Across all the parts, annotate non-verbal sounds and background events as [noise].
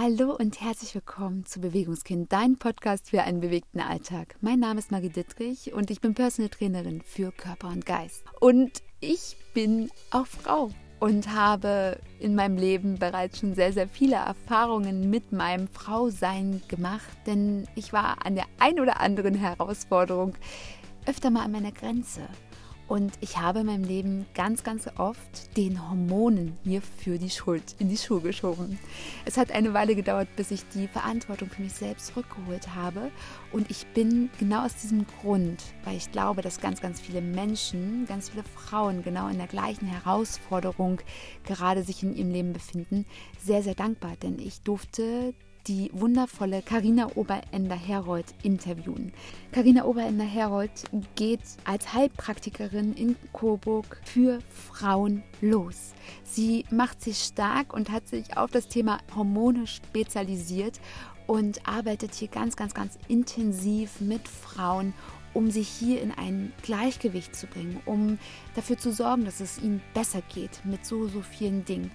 Hallo und herzlich willkommen zu Bewegungskind, dein Podcast für einen bewegten Alltag. Mein Name ist Marie Dittrich und ich bin Personal Trainerin für Körper und Geist. Und ich bin auch Frau und habe in meinem Leben bereits schon sehr, sehr viele Erfahrungen mit meinem Frausein gemacht, denn ich war an der ein oder anderen Herausforderung öfter mal an meiner Grenze. Und ich habe in meinem Leben ganz, ganz oft den Hormonen mir für die Schuld in die Schuhe geschoben. Es hat eine Weile gedauert, bis ich die Verantwortung für mich selbst zurückgeholt habe. Und ich bin genau aus diesem Grund, weil ich glaube, dass ganz, ganz viele Menschen, ganz viele Frauen genau in der gleichen Herausforderung gerade sich in ihrem Leben befinden, sehr, sehr dankbar. Denn ich durfte die wundervolle Karina Oberender-Herold interviewen. Karina Oberender-Herold geht als Heilpraktikerin in Coburg für Frauen los. Sie macht sich stark und hat sich auf das Thema Hormone spezialisiert und arbeitet hier ganz, ganz, ganz intensiv mit Frauen, um sich hier in ein Gleichgewicht zu bringen, um dafür zu sorgen, dass es ihnen besser geht mit so, so vielen Dingen.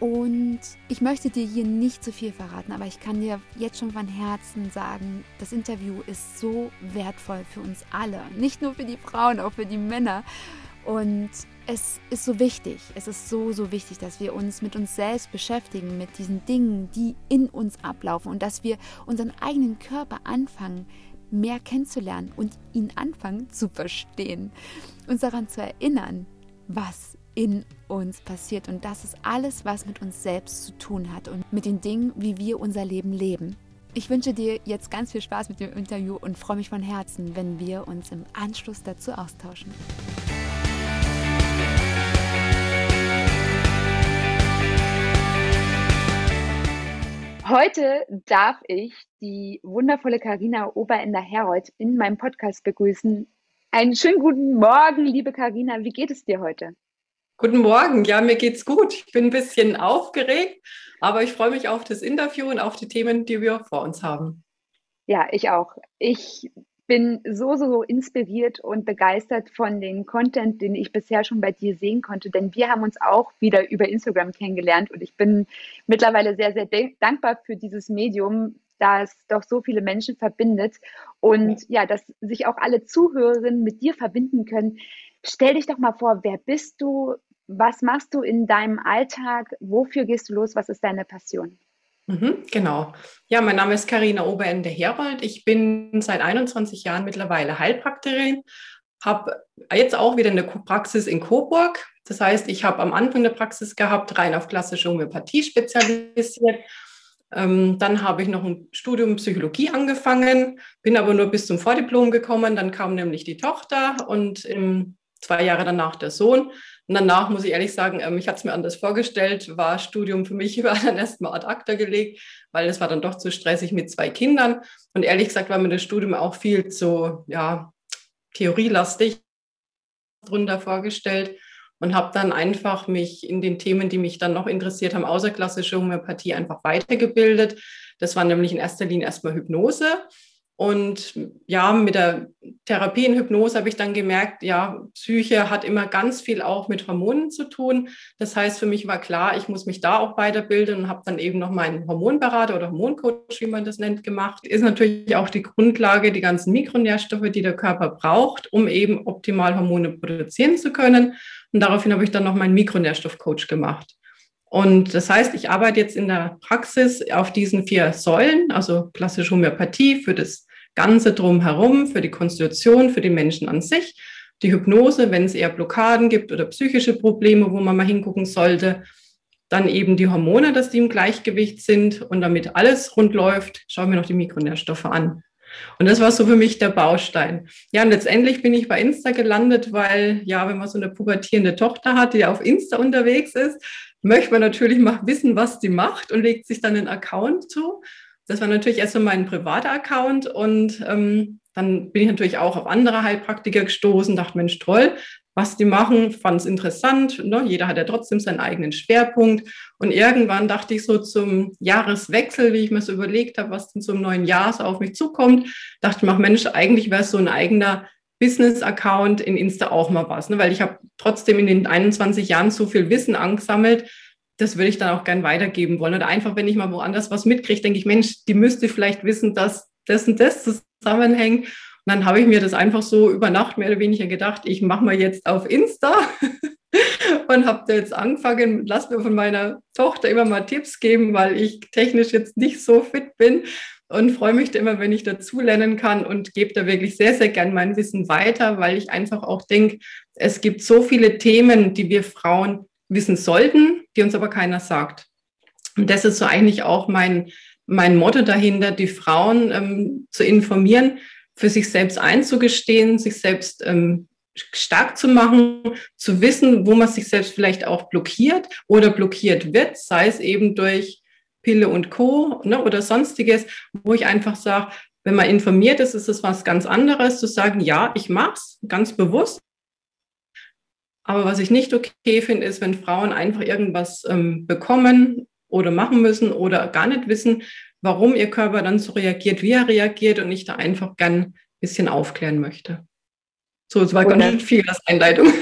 Und ich möchte dir hier nicht zu viel verraten, aber ich kann dir jetzt schon von Herzen sagen, das Interview ist so wertvoll für uns alle. Nicht nur für die Frauen, auch für die Männer. Und es ist so wichtig, es ist so, so wichtig, dass wir uns mit uns selbst beschäftigen, mit diesen Dingen, die in uns ablaufen und dass wir unseren eigenen Körper anfangen, mehr kennenzulernen und ihn anfangen zu verstehen. Uns daran zu erinnern, was in uns passiert. Und das ist alles, was mit uns selbst zu tun hat und mit den Dingen, wie wir unser Leben leben. Ich wünsche dir jetzt ganz viel Spaß mit dem Interview und freue mich von Herzen, wenn wir uns im Anschluss dazu austauschen. Heute darf ich die wundervolle Karina Oberender-Herold in meinem Podcast begrüßen. Einen schönen guten Morgen, liebe Karina. Wie geht es dir heute? Guten Morgen, ja, mir geht's gut. Ich bin ein bisschen aufgeregt, aber ich freue mich auf das Interview und auf die Themen, die wir vor uns haben. Ja, ich auch. Ich bin so, so, so inspiriert und begeistert von dem Content, den ich bisher schon bei dir sehen konnte, denn wir haben uns auch wieder über Instagram kennengelernt und ich bin mittlerweile sehr, sehr dankbar für dieses Medium, da es doch so viele Menschen verbindet und ja, dass sich auch alle Zuhörerinnen mit dir verbinden können. Stell dich doch mal vor, wer bist du? Was machst du in deinem Alltag? Wofür gehst du los? Was ist deine Passion? Mhm, genau. Ja, mein Name ist Karina Oberende-Herold. Ich bin seit 21 Jahren mittlerweile Heilpraktikerin, habe jetzt auch wieder eine Praxis in Coburg. Das heißt, ich habe am Anfang eine Praxis gehabt, rein auf klassische Homöopathie spezialisiert. Ähm, dann habe ich noch ein Studium Psychologie angefangen, bin aber nur bis zum Vordiplom gekommen. Dann kam nämlich die Tochter und im zwei Jahre danach der Sohn. Und danach muss ich ehrlich sagen, ähm, ich hatte es mir anders vorgestellt, war Studium für mich war dann erstmal ad acta gelegt, weil es war dann doch zu stressig mit zwei Kindern. Und ehrlich gesagt war mir das Studium auch viel zu ja, theorielastig drunter vorgestellt und habe dann einfach mich in den Themen, die mich dann noch interessiert haben, außerklassische Homöopathie einfach weitergebildet. Das war nämlich in erster Linie erstmal Hypnose und ja, mit der Therapie in Hypnose habe ich dann gemerkt, ja, Psyche hat immer ganz viel auch mit Hormonen zu tun. Das heißt, für mich war klar, ich muss mich da auch weiterbilden und habe dann eben noch meinen Hormonberater oder Hormoncoach, wie man das nennt, gemacht. Ist natürlich auch die Grundlage, die ganzen Mikronährstoffe, die der Körper braucht, um eben optimal Hormone produzieren zu können. Und daraufhin habe ich dann noch meinen Mikronährstoffcoach gemacht. Und das heißt, ich arbeite jetzt in der Praxis auf diesen vier Säulen, also klassische Homöopathie für das Ganze drumherum, für die Konstitution, für den Menschen an sich, die Hypnose, wenn es eher Blockaden gibt oder psychische Probleme, wo man mal hingucken sollte, dann eben die Hormone, dass die im Gleichgewicht sind und damit alles rund läuft, schauen wir noch die Mikronährstoffe an. Und das war so für mich der Baustein. Ja, und letztendlich bin ich bei Insta gelandet, weil, ja, wenn man so eine pubertierende Tochter hat, die auf Insta unterwegs ist, möchte man natürlich mal wissen, was die macht und legt sich dann einen Account zu. Das war natürlich erst so mein privater Account und ähm, dann bin ich natürlich auch auf andere Heilpraktiker gestoßen, dachte, Mensch, toll, was die machen, fand es interessant. Ne? Jeder hat ja trotzdem seinen eigenen Schwerpunkt. Und irgendwann dachte ich so zum Jahreswechsel, wie ich mir so überlegt habe, was denn zum neuen Jahr so auf mich zukommt, dachte ich mir, Mensch, eigentlich wäre es so ein eigener Business-Account in Insta auch mal was, ne? weil ich habe trotzdem in den 21 Jahren so viel Wissen angesammelt, das würde ich dann auch gern weitergeben wollen. Oder einfach, wenn ich mal woanders was mitkriege, denke ich, Mensch, die müsste vielleicht wissen, dass das und das zusammenhängt. Und dann habe ich mir das einfach so über Nacht mehr oder weniger gedacht, ich mache mal jetzt auf Insta [laughs] und habe da jetzt angefangen, lass mir von meiner Tochter immer mal Tipps geben, weil ich technisch jetzt nicht so fit bin und freue mich da immer, wenn ich dazu lernen kann und gebe da wirklich sehr, sehr gern mein Wissen weiter, weil ich einfach auch denke, es gibt so viele Themen, die wir Frauen wissen sollten, die uns aber keiner sagt. Und das ist so eigentlich auch mein, mein Motto dahinter, die Frauen ähm, zu informieren, für sich selbst einzugestehen, sich selbst ähm, stark zu machen, zu wissen, wo man sich selbst vielleicht auch blockiert oder blockiert wird, sei es eben durch Pille und Co. Ne, oder sonstiges, wo ich einfach sage, wenn man informiert ist, ist es was ganz anderes, zu sagen, ja, ich mache es ganz bewusst. Aber was ich nicht okay finde, ist, wenn Frauen einfach irgendwas ähm, bekommen oder machen müssen oder gar nicht wissen, warum ihr Körper dann so reagiert, wie er reagiert und ich da einfach gern ein bisschen aufklären möchte. So, es war ganz viel als Einleitung. [laughs]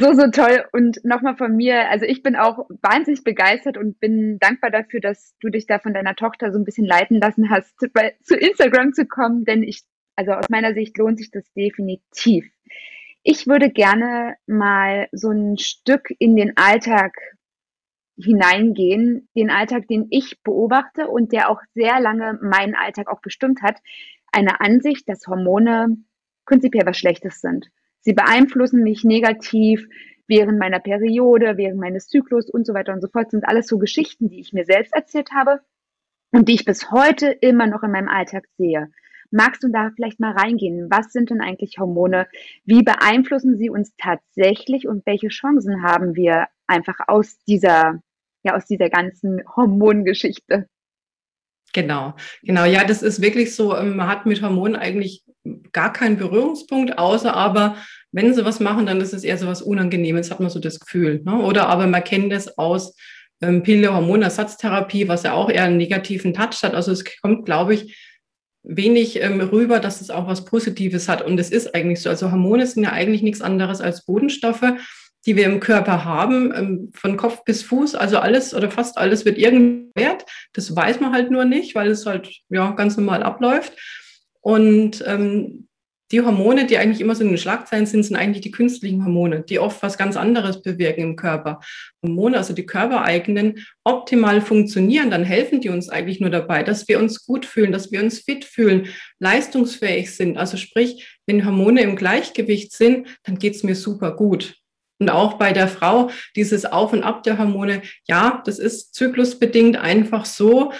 so, so toll. Und nochmal von mir, also ich bin auch wahnsinnig begeistert und bin dankbar dafür, dass du dich da von deiner Tochter so ein bisschen leiten lassen hast, bei, zu Instagram zu kommen, denn ich, also aus meiner Sicht lohnt sich das definitiv. Ich würde gerne mal so ein Stück in den Alltag hineingehen, den Alltag, den ich beobachte und der auch sehr lange meinen Alltag auch bestimmt hat. Eine Ansicht, dass Hormone prinzipiell was Schlechtes sind. Sie beeinflussen mich negativ während meiner Periode, während meines Zyklus und so weiter und so fort. Das sind alles so Geschichten, die ich mir selbst erzählt habe und die ich bis heute immer noch in meinem Alltag sehe. Magst du da vielleicht mal reingehen? Was sind denn eigentlich Hormone? Wie beeinflussen sie uns tatsächlich und welche Chancen haben wir einfach aus dieser, ja, aus dieser ganzen Hormongeschichte? Genau, genau. Ja, das ist wirklich so. Ähm, man hat mit Hormonen eigentlich gar keinen Berührungspunkt, außer aber, wenn sie was machen, dann ist es eher so was Unangenehmes, hat man so das Gefühl. Ne? Oder aber man kennt das aus ähm, Pille, Hormonersatztherapie, was ja auch eher einen negativen Touch hat. Also es kommt, glaube ich, wenig ähm, rüber, dass es auch was Positives hat. Und es ist eigentlich so. Also Hormone sind ja eigentlich nichts anderes als Bodenstoffe, die wir im Körper haben, ähm, von Kopf bis Fuß. Also alles oder fast alles wird irgendwie wert. Das weiß man halt nur nicht, weil es halt ja ganz normal abläuft. Und ähm, die Hormone, die eigentlich immer so in den Schlagzeilen sind, sind eigentlich die künstlichen Hormone, die oft was ganz anderes bewirken im Körper. Hormone, also die körpereigenen, optimal funktionieren, dann helfen die uns eigentlich nur dabei, dass wir uns gut fühlen, dass wir uns fit fühlen, leistungsfähig sind. Also sprich, wenn Hormone im Gleichgewicht sind, dann geht's mir super gut. Und auch bei der Frau, dieses Auf und Ab der Hormone, ja, das ist zyklusbedingt einfach so,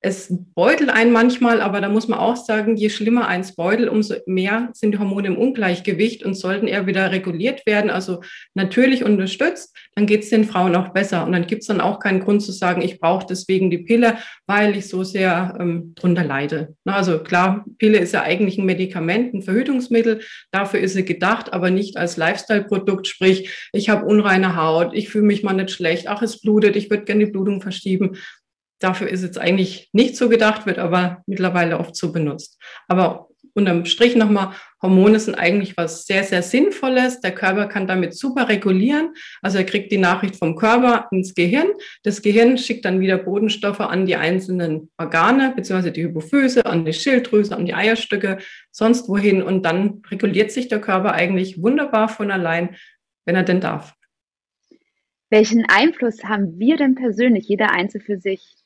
es beutelt einen manchmal, aber da muss man auch sagen, je schlimmer eins beutelt, umso mehr sind die Hormone im Ungleichgewicht und sollten eher wieder reguliert werden, also natürlich unterstützt, dann geht es den Frauen auch besser. Und dann gibt es dann auch keinen Grund zu sagen, ich brauche deswegen die Pille, weil ich so sehr ähm, drunter leide. Na, also klar, Pille ist ja eigentlich ein Medikament, ein Verhütungsmittel, dafür ist sie gedacht, aber nicht als Lifestyle-Produkt, sprich, ich habe unreine Haut, ich fühle mich mal nicht schlecht, ach, es blutet, ich würde gerne die Blutung verschieben dafür ist jetzt eigentlich nicht so gedacht, wird aber mittlerweile oft so benutzt. Aber unterm Strich nochmal, Hormone sind eigentlich was sehr, sehr Sinnvolles. Der Körper kann damit super regulieren. Also er kriegt die Nachricht vom Körper ins Gehirn. Das Gehirn schickt dann wieder Bodenstoffe an die einzelnen Organe, beziehungsweise die Hypophyse, an die Schilddrüse, an die Eierstücke, sonst wohin. Und dann reguliert sich der Körper eigentlich wunderbar von allein, wenn er denn darf. Welchen Einfluss haben wir denn persönlich, jeder Einzelne für sich,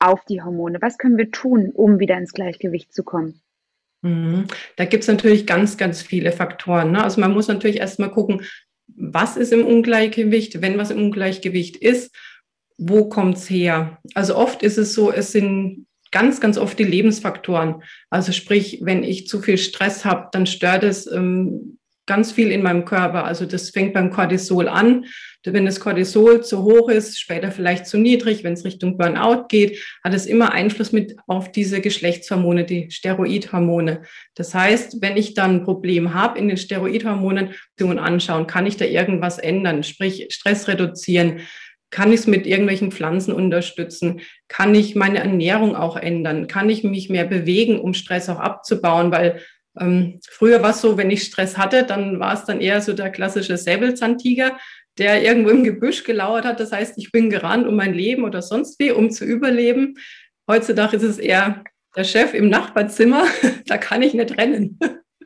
auf die Hormone? Was können wir tun, um wieder ins Gleichgewicht zu kommen? Mhm. Da gibt es natürlich ganz, ganz viele Faktoren. Ne? Also man muss natürlich erstmal gucken, was ist im Ungleichgewicht, wenn was im Ungleichgewicht ist, wo kommt es her? Also oft ist es so, es sind ganz, ganz oft die Lebensfaktoren. Also sprich, wenn ich zu viel Stress habe, dann stört es ähm, ganz viel in meinem Körper. Also das fängt beim Cortisol an. Wenn das Cortisol zu hoch ist, später vielleicht zu niedrig, wenn es Richtung Burnout geht, hat es immer Einfluss mit auf diese Geschlechtshormone, die Steroidhormone. Das heißt, wenn ich dann ein Problem habe in den Steroidhormonen, anschauen, kann ich da irgendwas ändern, sprich Stress reduzieren, kann ich es mit irgendwelchen Pflanzen unterstützen? Kann ich meine Ernährung auch ändern? Kann ich mich mehr bewegen, um Stress auch abzubauen? Weil ähm, früher war es so, wenn ich Stress hatte, dann war es dann eher so der klassische Säbelzahntiger, der irgendwo im Gebüsch gelauert hat. Das heißt, ich bin gerannt um mein Leben oder sonst wie, um zu überleben. Heutzutage ist es eher der Chef im Nachbarzimmer, [laughs] da kann ich nicht rennen.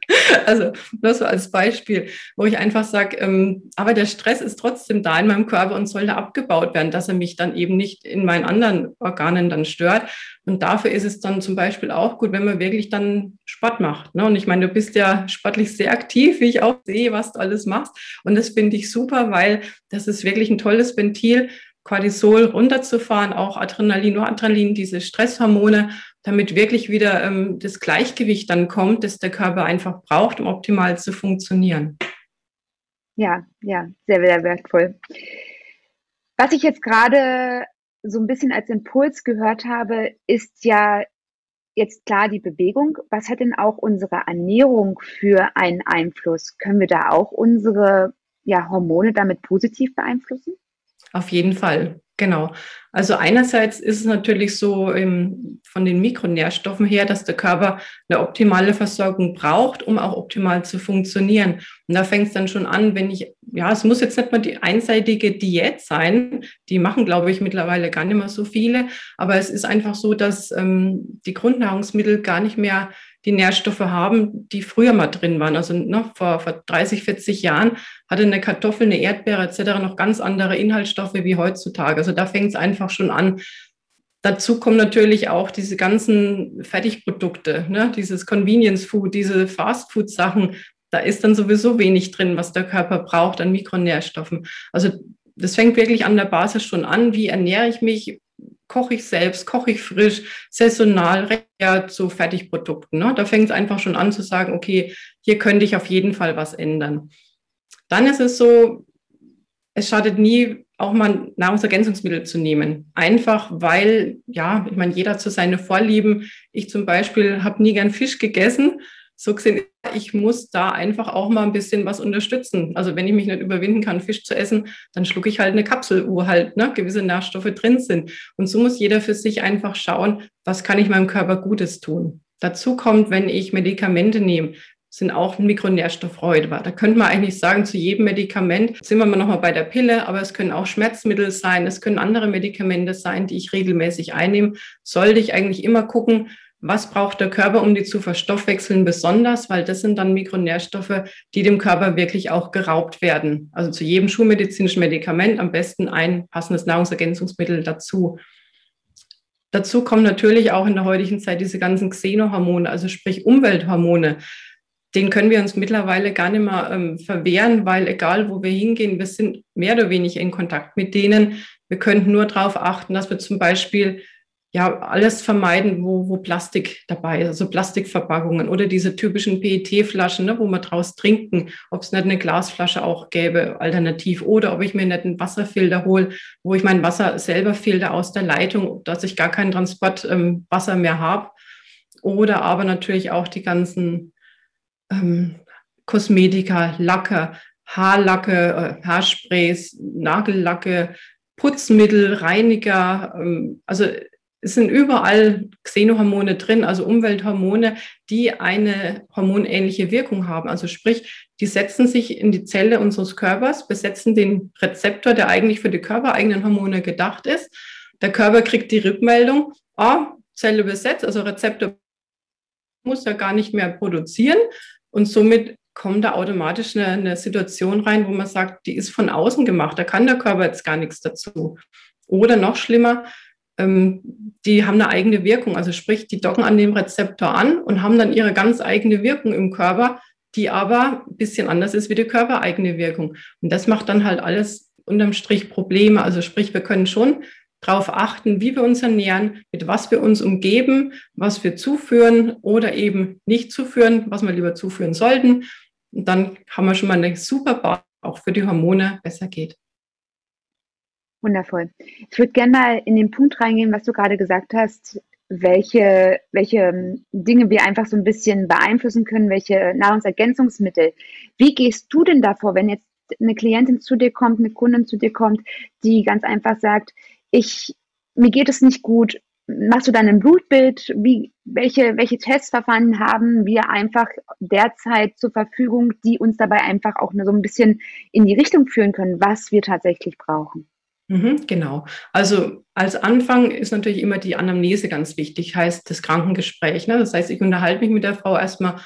[laughs] Also nur so als Beispiel, wo ich einfach sage, ähm, aber der Stress ist trotzdem da in meinem Körper und sollte abgebaut werden, dass er mich dann eben nicht in meinen anderen Organen dann stört. Und dafür ist es dann zum Beispiel auch gut, wenn man wirklich dann Sport macht. Ne? Und ich meine, du bist ja sportlich sehr aktiv, wie ich auch sehe, was du alles machst. Und das finde ich super, weil das ist wirklich ein tolles Ventil, Cortisol runterzufahren, auch Adrenalin, Noradrenalin, diese Stresshormone, damit wirklich wieder ähm, das Gleichgewicht dann kommt, das der Körper einfach braucht, um optimal zu funktionieren. Ja, ja, sehr, sehr wertvoll. Was ich jetzt gerade so ein bisschen als Impuls gehört habe, ist ja jetzt klar die Bewegung. Was hat denn auch unsere Ernährung für einen Einfluss? Können wir da auch unsere ja, Hormone damit positiv beeinflussen? Auf jeden Fall, genau. Also einerseits ist es natürlich so im, von den Mikronährstoffen her, dass der Körper eine optimale Versorgung braucht, um auch optimal zu funktionieren. Und da fängt es dann schon an, wenn ich, ja, es muss jetzt nicht mal die einseitige Diät sein, die machen, glaube ich, mittlerweile gar nicht mehr so viele, aber es ist einfach so, dass ähm, die Grundnahrungsmittel gar nicht mehr die Nährstoffe haben, die früher mal drin waren. Also ne, vor, vor 30, 40 Jahren hatte eine Kartoffel, eine Erdbeere etc. noch ganz andere Inhaltsstoffe wie heutzutage. Also da fängt es einfach schon an. Dazu kommen natürlich auch diese ganzen Fertigprodukte, ne? dieses Convenience Food, diese Fast Food Sachen. Da ist dann sowieso wenig drin, was der Körper braucht an Mikronährstoffen. Also das fängt wirklich an der Basis schon an. Wie ernähre ich mich? Koche ich selbst, koche ich frisch, saisonal, ja zu Fertigprodukten. Ne? Da fängt es einfach schon an zu sagen, okay, hier könnte ich auf jeden Fall was ändern. Dann ist es so, es schadet nie, auch mal Nahrungsergänzungsmittel zu nehmen. Einfach weil, ja, ich meine, jeder so seine Vorlieben. Ich zum Beispiel habe nie gern Fisch gegessen so gesehen, ich muss da einfach auch mal ein bisschen was unterstützen. Also wenn ich mich nicht überwinden kann, Fisch zu essen, dann schlucke ich halt eine Kapsel, wo halt ne, gewisse Nährstoffe drin sind. Und so muss jeder für sich einfach schauen, was kann ich meinem Körper Gutes tun. Dazu kommt, wenn ich Medikamente nehme, sind auch Mikronährstoffräuber. Da könnte man eigentlich sagen, zu jedem Medikament sind wir mal nochmal bei der Pille, aber es können auch Schmerzmittel sein, es können andere Medikamente sein, die ich regelmäßig einnehme. Sollte ich eigentlich immer gucken, was braucht der Körper, um die zu verstoffwechseln, besonders, weil das sind dann Mikronährstoffe, die dem Körper wirklich auch geraubt werden. Also zu jedem schulmedizinischen Medikament am besten ein passendes Nahrungsergänzungsmittel dazu. Dazu kommen natürlich auch in der heutigen Zeit diese ganzen Xenohormone, also sprich Umwelthormone. Den können wir uns mittlerweile gar nicht mehr ähm, verwehren, weil egal wo wir hingehen, wir sind mehr oder weniger in Kontakt mit denen. Wir könnten nur darauf achten, dass wir zum Beispiel ja, alles vermeiden, wo, wo Plastik dabei ist, also Plastikverpackungen oder diese typischen PET-Flaschen, ne, wo wir draus trinken, ob es nicht eine Glasflasche auch gäbe, alternativ, oder ob ich mir nicht einen Wasserfilter hole, wo ich mein Wasser selber filter aus der Leitung, dass ich gar keinen Transportwasser ähm, mehr habe. Oder aber natürlich auch die ganzen ähm, Kosmetika, Lacke, Haarlacke, äh, Haarsprays, Nagellacke, Putzmittel, Reiniger, ähm, also es sind überall Xenohormone drin, also Umwelthormone, die eine hormonähnliche Wirkung haben. Also sprich, die setzen sich in die Zelle unseres Körpers, besetzen den Rezeptor, der eigentlich für die körpereigenen Hormone gedacht ist. Der Körper kriegt die Rückmeldung, oh, Zelle besetzt, also Rezeptor muss er gar nicht mehr produzieren. Und somit kommt da automatisch eine, eine Situation rein, wo man sagt, die ist von außen gemacht, da kann der Körper jetzt gar nichts dazu. Oder noch schlimmer, die haben eine eigene Wirkung. Also sprich, die docken an dem Rezeptor an und haben dann ihre ganz eigene Wirkung im Körper, die aber ein bisschen anders ist wie die körpereigene Wirkung. Und das macht dann halt alles unterm Strich Probleme. Also sprich, wir können schon darauf achten, wie wir uns ernähren, mit was wir uns umgeben, was wir zuführen oder eben nicht zuführen, was wir lieber zuführen sollten. Und dann haben wir schon mal eine super Basis, auch für die Hormone besser geht. Wundervoll. Ich würde gerne mal in den Punkt reingehen, was du gerade gesagt hast, welche, welche ähm, Dinge wir einfach so ein bisschen beeinflussen können, welche Nahrungsergänzungsmittel. Wie gehst du denn davor, wenn jetzt eine Klientin zu dir kommt, eine Kundin zu dir kommt, die ganz einfach sagt, ich, mir geht es nicht gut, machst du dann ein Blutbild? Wie, welche, welche Testverfahren haben wir einfach derzeit zur Verfügung, die uns dabei einfach auch so ein bisschen in die Richtung führen können, was wir tatsächlich brauchen? Mhm, genau. Also als Anfang ist natürlich immer die Anamnese ganz wichtig, heißt das Krankengespräch. Ne? Das heißt, ich unterhalte mich mit der Frau erstmal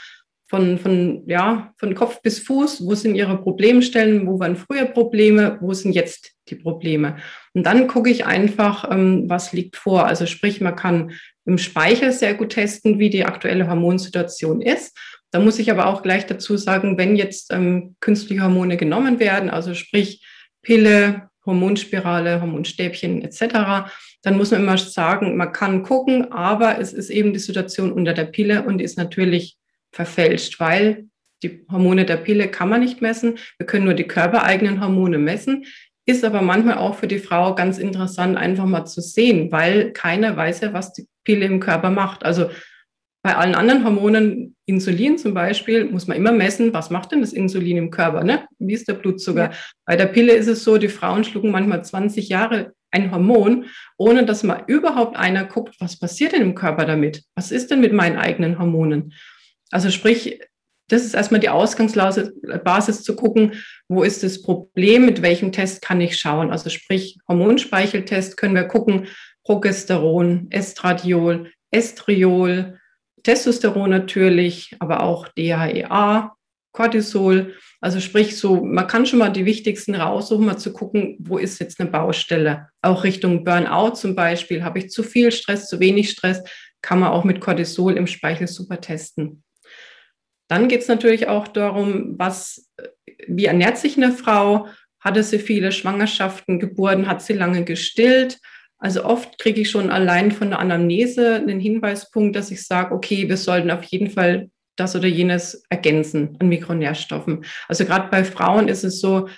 von, von, ja, von Kopf bis Fuß, wo sind ihre Problemstellen, wo waren früher Probleme, wo sind jetzt die Probleme. Und dann gucke ich einfach, ähm, was liegt vor. Also sprich, man kann im Speichel sehr gut testen, wie die aktuelle Hormonsituation ist. Da muss ich aber auch gleich dazu sagen, wenn jetzt ähm, künstliche Hormone genommen werden, also sprich Pille, Hormonspirale, Hormonstäbchen etc., dann muss man immer sagen, man kann gucken, aber es ist eben die Situation unter der Pille und ist natürlich verfälscht, weil die Hormone der Pille kann man nicht messen. Wir können nur die körpereigenen Hormone messen. Ist aber manchmal auch für die Frau ganz interessant, einfach mal zu sehen, weil keiner weiß ja, was die Pille im Körper macht. Also bei allen anderen Hormonen, Insulin zum Beispiel, muss man immer messen, was macht denn das Insulin im Körper? Ne? Wie ist der Blutzucker? Ja. Bei der Pille ist es so, die Frauen schlucken manchmal 20 Jahre ein Hormon, ohne dass mal überhaupt einer guckt, was passiert denn im Körper damit? Was ist denn mit meinen eigenen Hormonen? Also sprich, das ist erstmal die Ausgangsbasis zu gucken, wo ist das Problem, mit welchem Test kann ich schauen. Also sprich, Hormonspeicheltest können wir gucken, Progesteron, Estradiol, Estriol, Testosteron natürlich, aber auch DHEA, Cortisol. Also sprich, so, man kann schon mal die wichtigsten raussuchen, mal zu gucken, wo ist jetzt eine Baustelle. Auch Richtung Burnout zum Beispiel, habe ich zu viel Stress, zu wenig Stress, kann man auch mit Cortisol im Speichel super testen. Dann geht es natürlich auch darum, was, wie ernährt sich eine Frau? Hatte sie viele Schwangerschaften, Geburten, hat sie lange gestillt? Also oft kriege ich schon allein von der Anamnese einen Hinweispunkt, dass ich sage, okay, wir sollten auf jeden Fall das oder jenes ergänzen an Mikronährstoffen. Also gerade bei Frauen ist es so,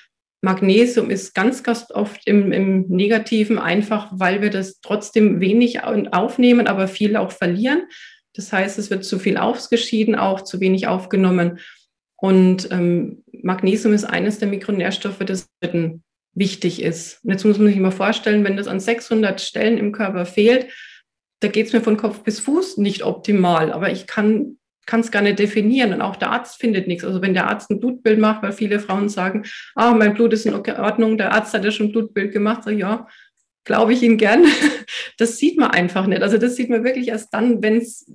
Magnesium ist ganz, ganz oft im, im Negativen, einfach weil wir das trotzdem wenig aufnehmen, aber viel auch verlieren. Das heißt, es wird zu viel ausgeschieden, auch zu wenig aufgenommen. Und ähm, Magnesium ist eines der Mikronährstoffe, das wichtig ist. Und jetzt muss man sich mal vorstellen, wenn das an 600 Stellen im Körper fehlt, da geht es mir von Kopf bis Fuß nicht optimal, aber ich kann es gar nicht definieren und auch der Arzt findet nichts. Also wenn der Arzt ein Blutbild macht, weil viele Frauen sagen, ah, mein Blut ist in Ordnung, der Arzt hat ja schon ein Blutbild gemacht, sag ja, glaube ich Ihnen gern. [laughs] Das sieht man einfach nicht. Also das sieht man wirklich erst dann, wenn es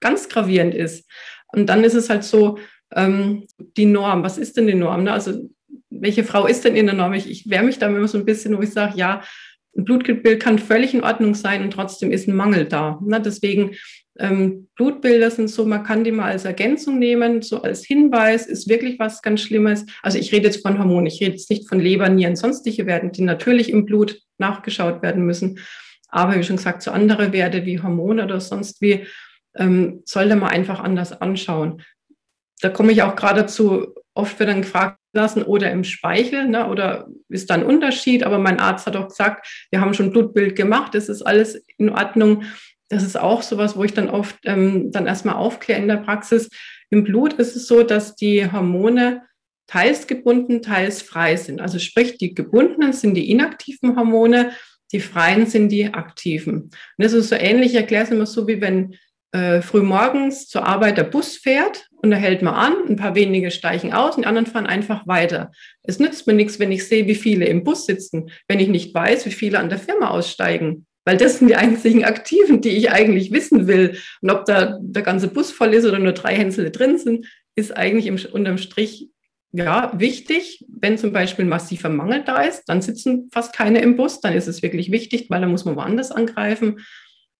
ganz gravierend ist. Und dann ist es halt so, ähm, die Norm, was ist denn die Norm? Ne? Also welche Frau ist denn in der Norm? Ich, wehre mich da immer so ein bisschen, wo ich sage, ja, ein Blutbild kann völlig in Ordnung sein und trotzdem ist ein Mangel da. Ne? Deswegen ähm, Blutbilder sind so, man kann die mal als Ergänzung nehmen, so als Hinweis, ist wirklich was ganz Schlimmes. Also ich rede jetzt von Hormonen, ich rede jetzt nicht von Leber, Nieren, sonstige Werte, die natürlich im Blut nachgeschaut werden müssen. Aber wie schon gesagt, so andere Werte wie Hormone oder sonst wie, ähm, sollte man einfach anders anschauen. Da komme ich auch gerade dazu, oft wird dann gefragt lassen oder im Speichel, ne, oder ist da ein Unterschied? Aber mein Arzt hat auch gesagt, wir haben schon Blutbild gemacht, das ist alles in Ordnung das ist auch sowas, wo ich dann oft ähm, dann erstmal aufkläre in der Praxis. Im Blut ist es so, dass die Hormone teils gebunden, teils frei sind. Also sprich, die gebundenen sind die inaktiven Hormone, die freien sind die aktiven. Und das ist so ähnlich, ich erkläre es immer so, wie wenn äh, frühmorgens zur Arbeit der Bus fährt und da hält man an, ein paar wenige steigen aus und die anderen fahren einfach weiter. Es nützt mir nichts, wenn ich sehe, wie viele im Bus sitzen, wenn ich nicht weiß, wie viele an der Firma aussteigen. Weil das sind die einzigen Aktiven, die ich eigentlich wissen will. Und ob da der ganze Bus voll ist oder nur drei Hänsele drin sind, ist eigentlich im, unterm Strich ja, wichtig. Wenn zum Beispiel massiver Mangel da ist, dann sitzen fast keine im Bus, dann ist es wirklich wichtig, weil da muss man woanders angreifen.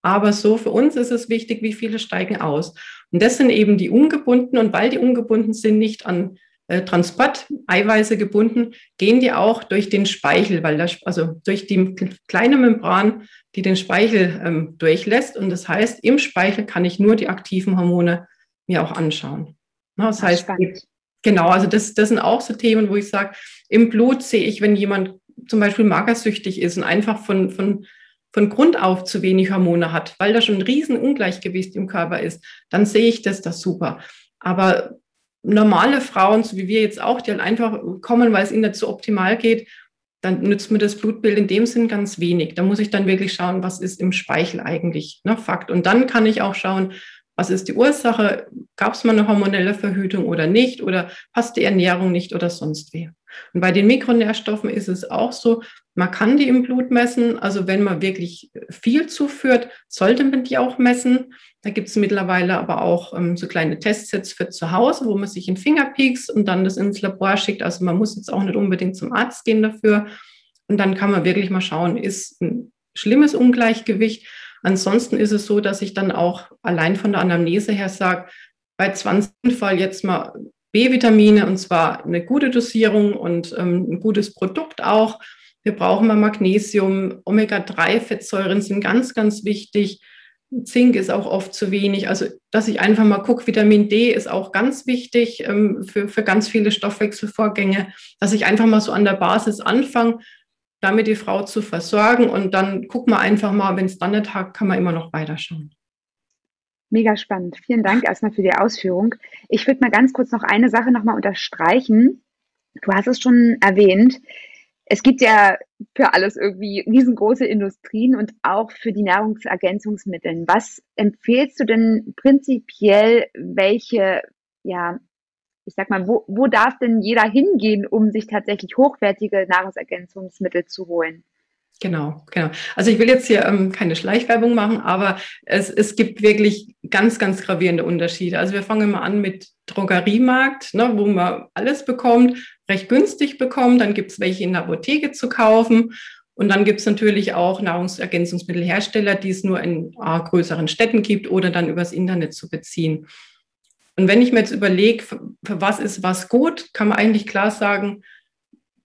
Aber so für uns ist es wichtig, wie viele steigen aus. Und das sind eben die ungebunden. Und weil die ungebunden sind, nicht an äh, Transport-Eiweiße gebunden, gehen die auch durch den Speichel, weil das, also durch die kleine Membran, die den Speichel ähm, durchlässt. Und das heißt, im Speichel kann ich nur die aktiven Hormone mir auch anschauen. Na, das Ach, heißt, spannend. genau, also das, das sind auch so Themen, wo ich sage, im Blut sehe ich, wenn jemand zum Beispiel magersüchtig ist und einfach von, von, von Grund auf zu wenig Hormone hat, weil da schon ein riesen Ungleichgewicht im Körper ist, dann sehe ich das, das super. Aber normale Frauen, so wie wir jetzt auch, die halt einfach kommen, weil es ihnen nicht so optimal geht, dann nützt mir das Blutbild in dem Sinn ganz wenig. Da muss ich dann wirklich schauen, was ist im Speichel eigentlich, ne, Fakt. Und dann kann ich auch schauen, was ist die Ursache? Gab es mal eine hormonelle Verhütung oder nicht? Oder passt die Ernährung nicht oder sonst wie? Und bei den Mikronährstoffen ist es auch so, man kann die im Blut messen. Also wenn man wirklich viel zuführt, sollte man die auch messen. Da gibt es mittlerweile aber auch ähm, so kleine Testsets für zu Hause, wo man sich einen Finger piekst und dann das ins Labor schickt. Also man muss jetzt auch nicht unbedingt zum Arzt gehen dafür. Und dann kann man wirklich mal schauen, ist ein schlimmes Ungleichgewicht. Ansonsten ist es so, dass ich dann auch allein von der Anamnese her sage, bei 20 Fall jetzt mal B-Vitamine und zwar eine gute Dosierung und ähm, ein gutes Produkt auch. Wir brauchen mal Magnesium, Omega-3-Fettsäuren sind ganz, ganz wichtig. Zink ist auch oft zu wenig. Also, dass ich einfach mal gucke, Vitamin D ist auch ganz wichtig ähm, für, für ganz viele Stoffwechselvorgänge, dass ich einfach mal so an der Basis anfange, damit die Frau zu versorgen und dann gucken wir einfach mal, wenn es dann nicht hat, kann man immer noch weiterschauen. Mega spannend. Vielen Dank erstmal für die Ausführung. Ich würde mal ganz kurz noch eine Sache nochmal unterstreichen. Du hast es schon erwähnt. Es gibt ja für alles irgendwie riesengroße Industrien und auch für die Nahrungsergänzungsmittel. Was empfehlst du denn prinzipiell, welche ja, ich sag mal, wo, wo darf denn jeder hingehen, um sich tatsächlich hochwertige Nahrungsergänzungsmittel zu holen? Genau, genau. Also ich will jetzt hier ähm, keine Schleichwerbung machen, aber es, es gibt wirklich ganz, ganz gravierende Unterschiede. Also wir fangen mal an mit Drogeriemarkt, ne, wo man alles bekommt, recht günstig bekommt. Dann gibt es welche in der Apotheke zu kaufen. Und dann gibt es natürlich auch Nahrungsergänzungsmittelhersteller, die es nur in äh, größeren Städten gibt oder dann übers Internet zu beziehen. Und wenn ich mir jetzt überlege, für, was ist was gut, kann man eigentlich klar sagen,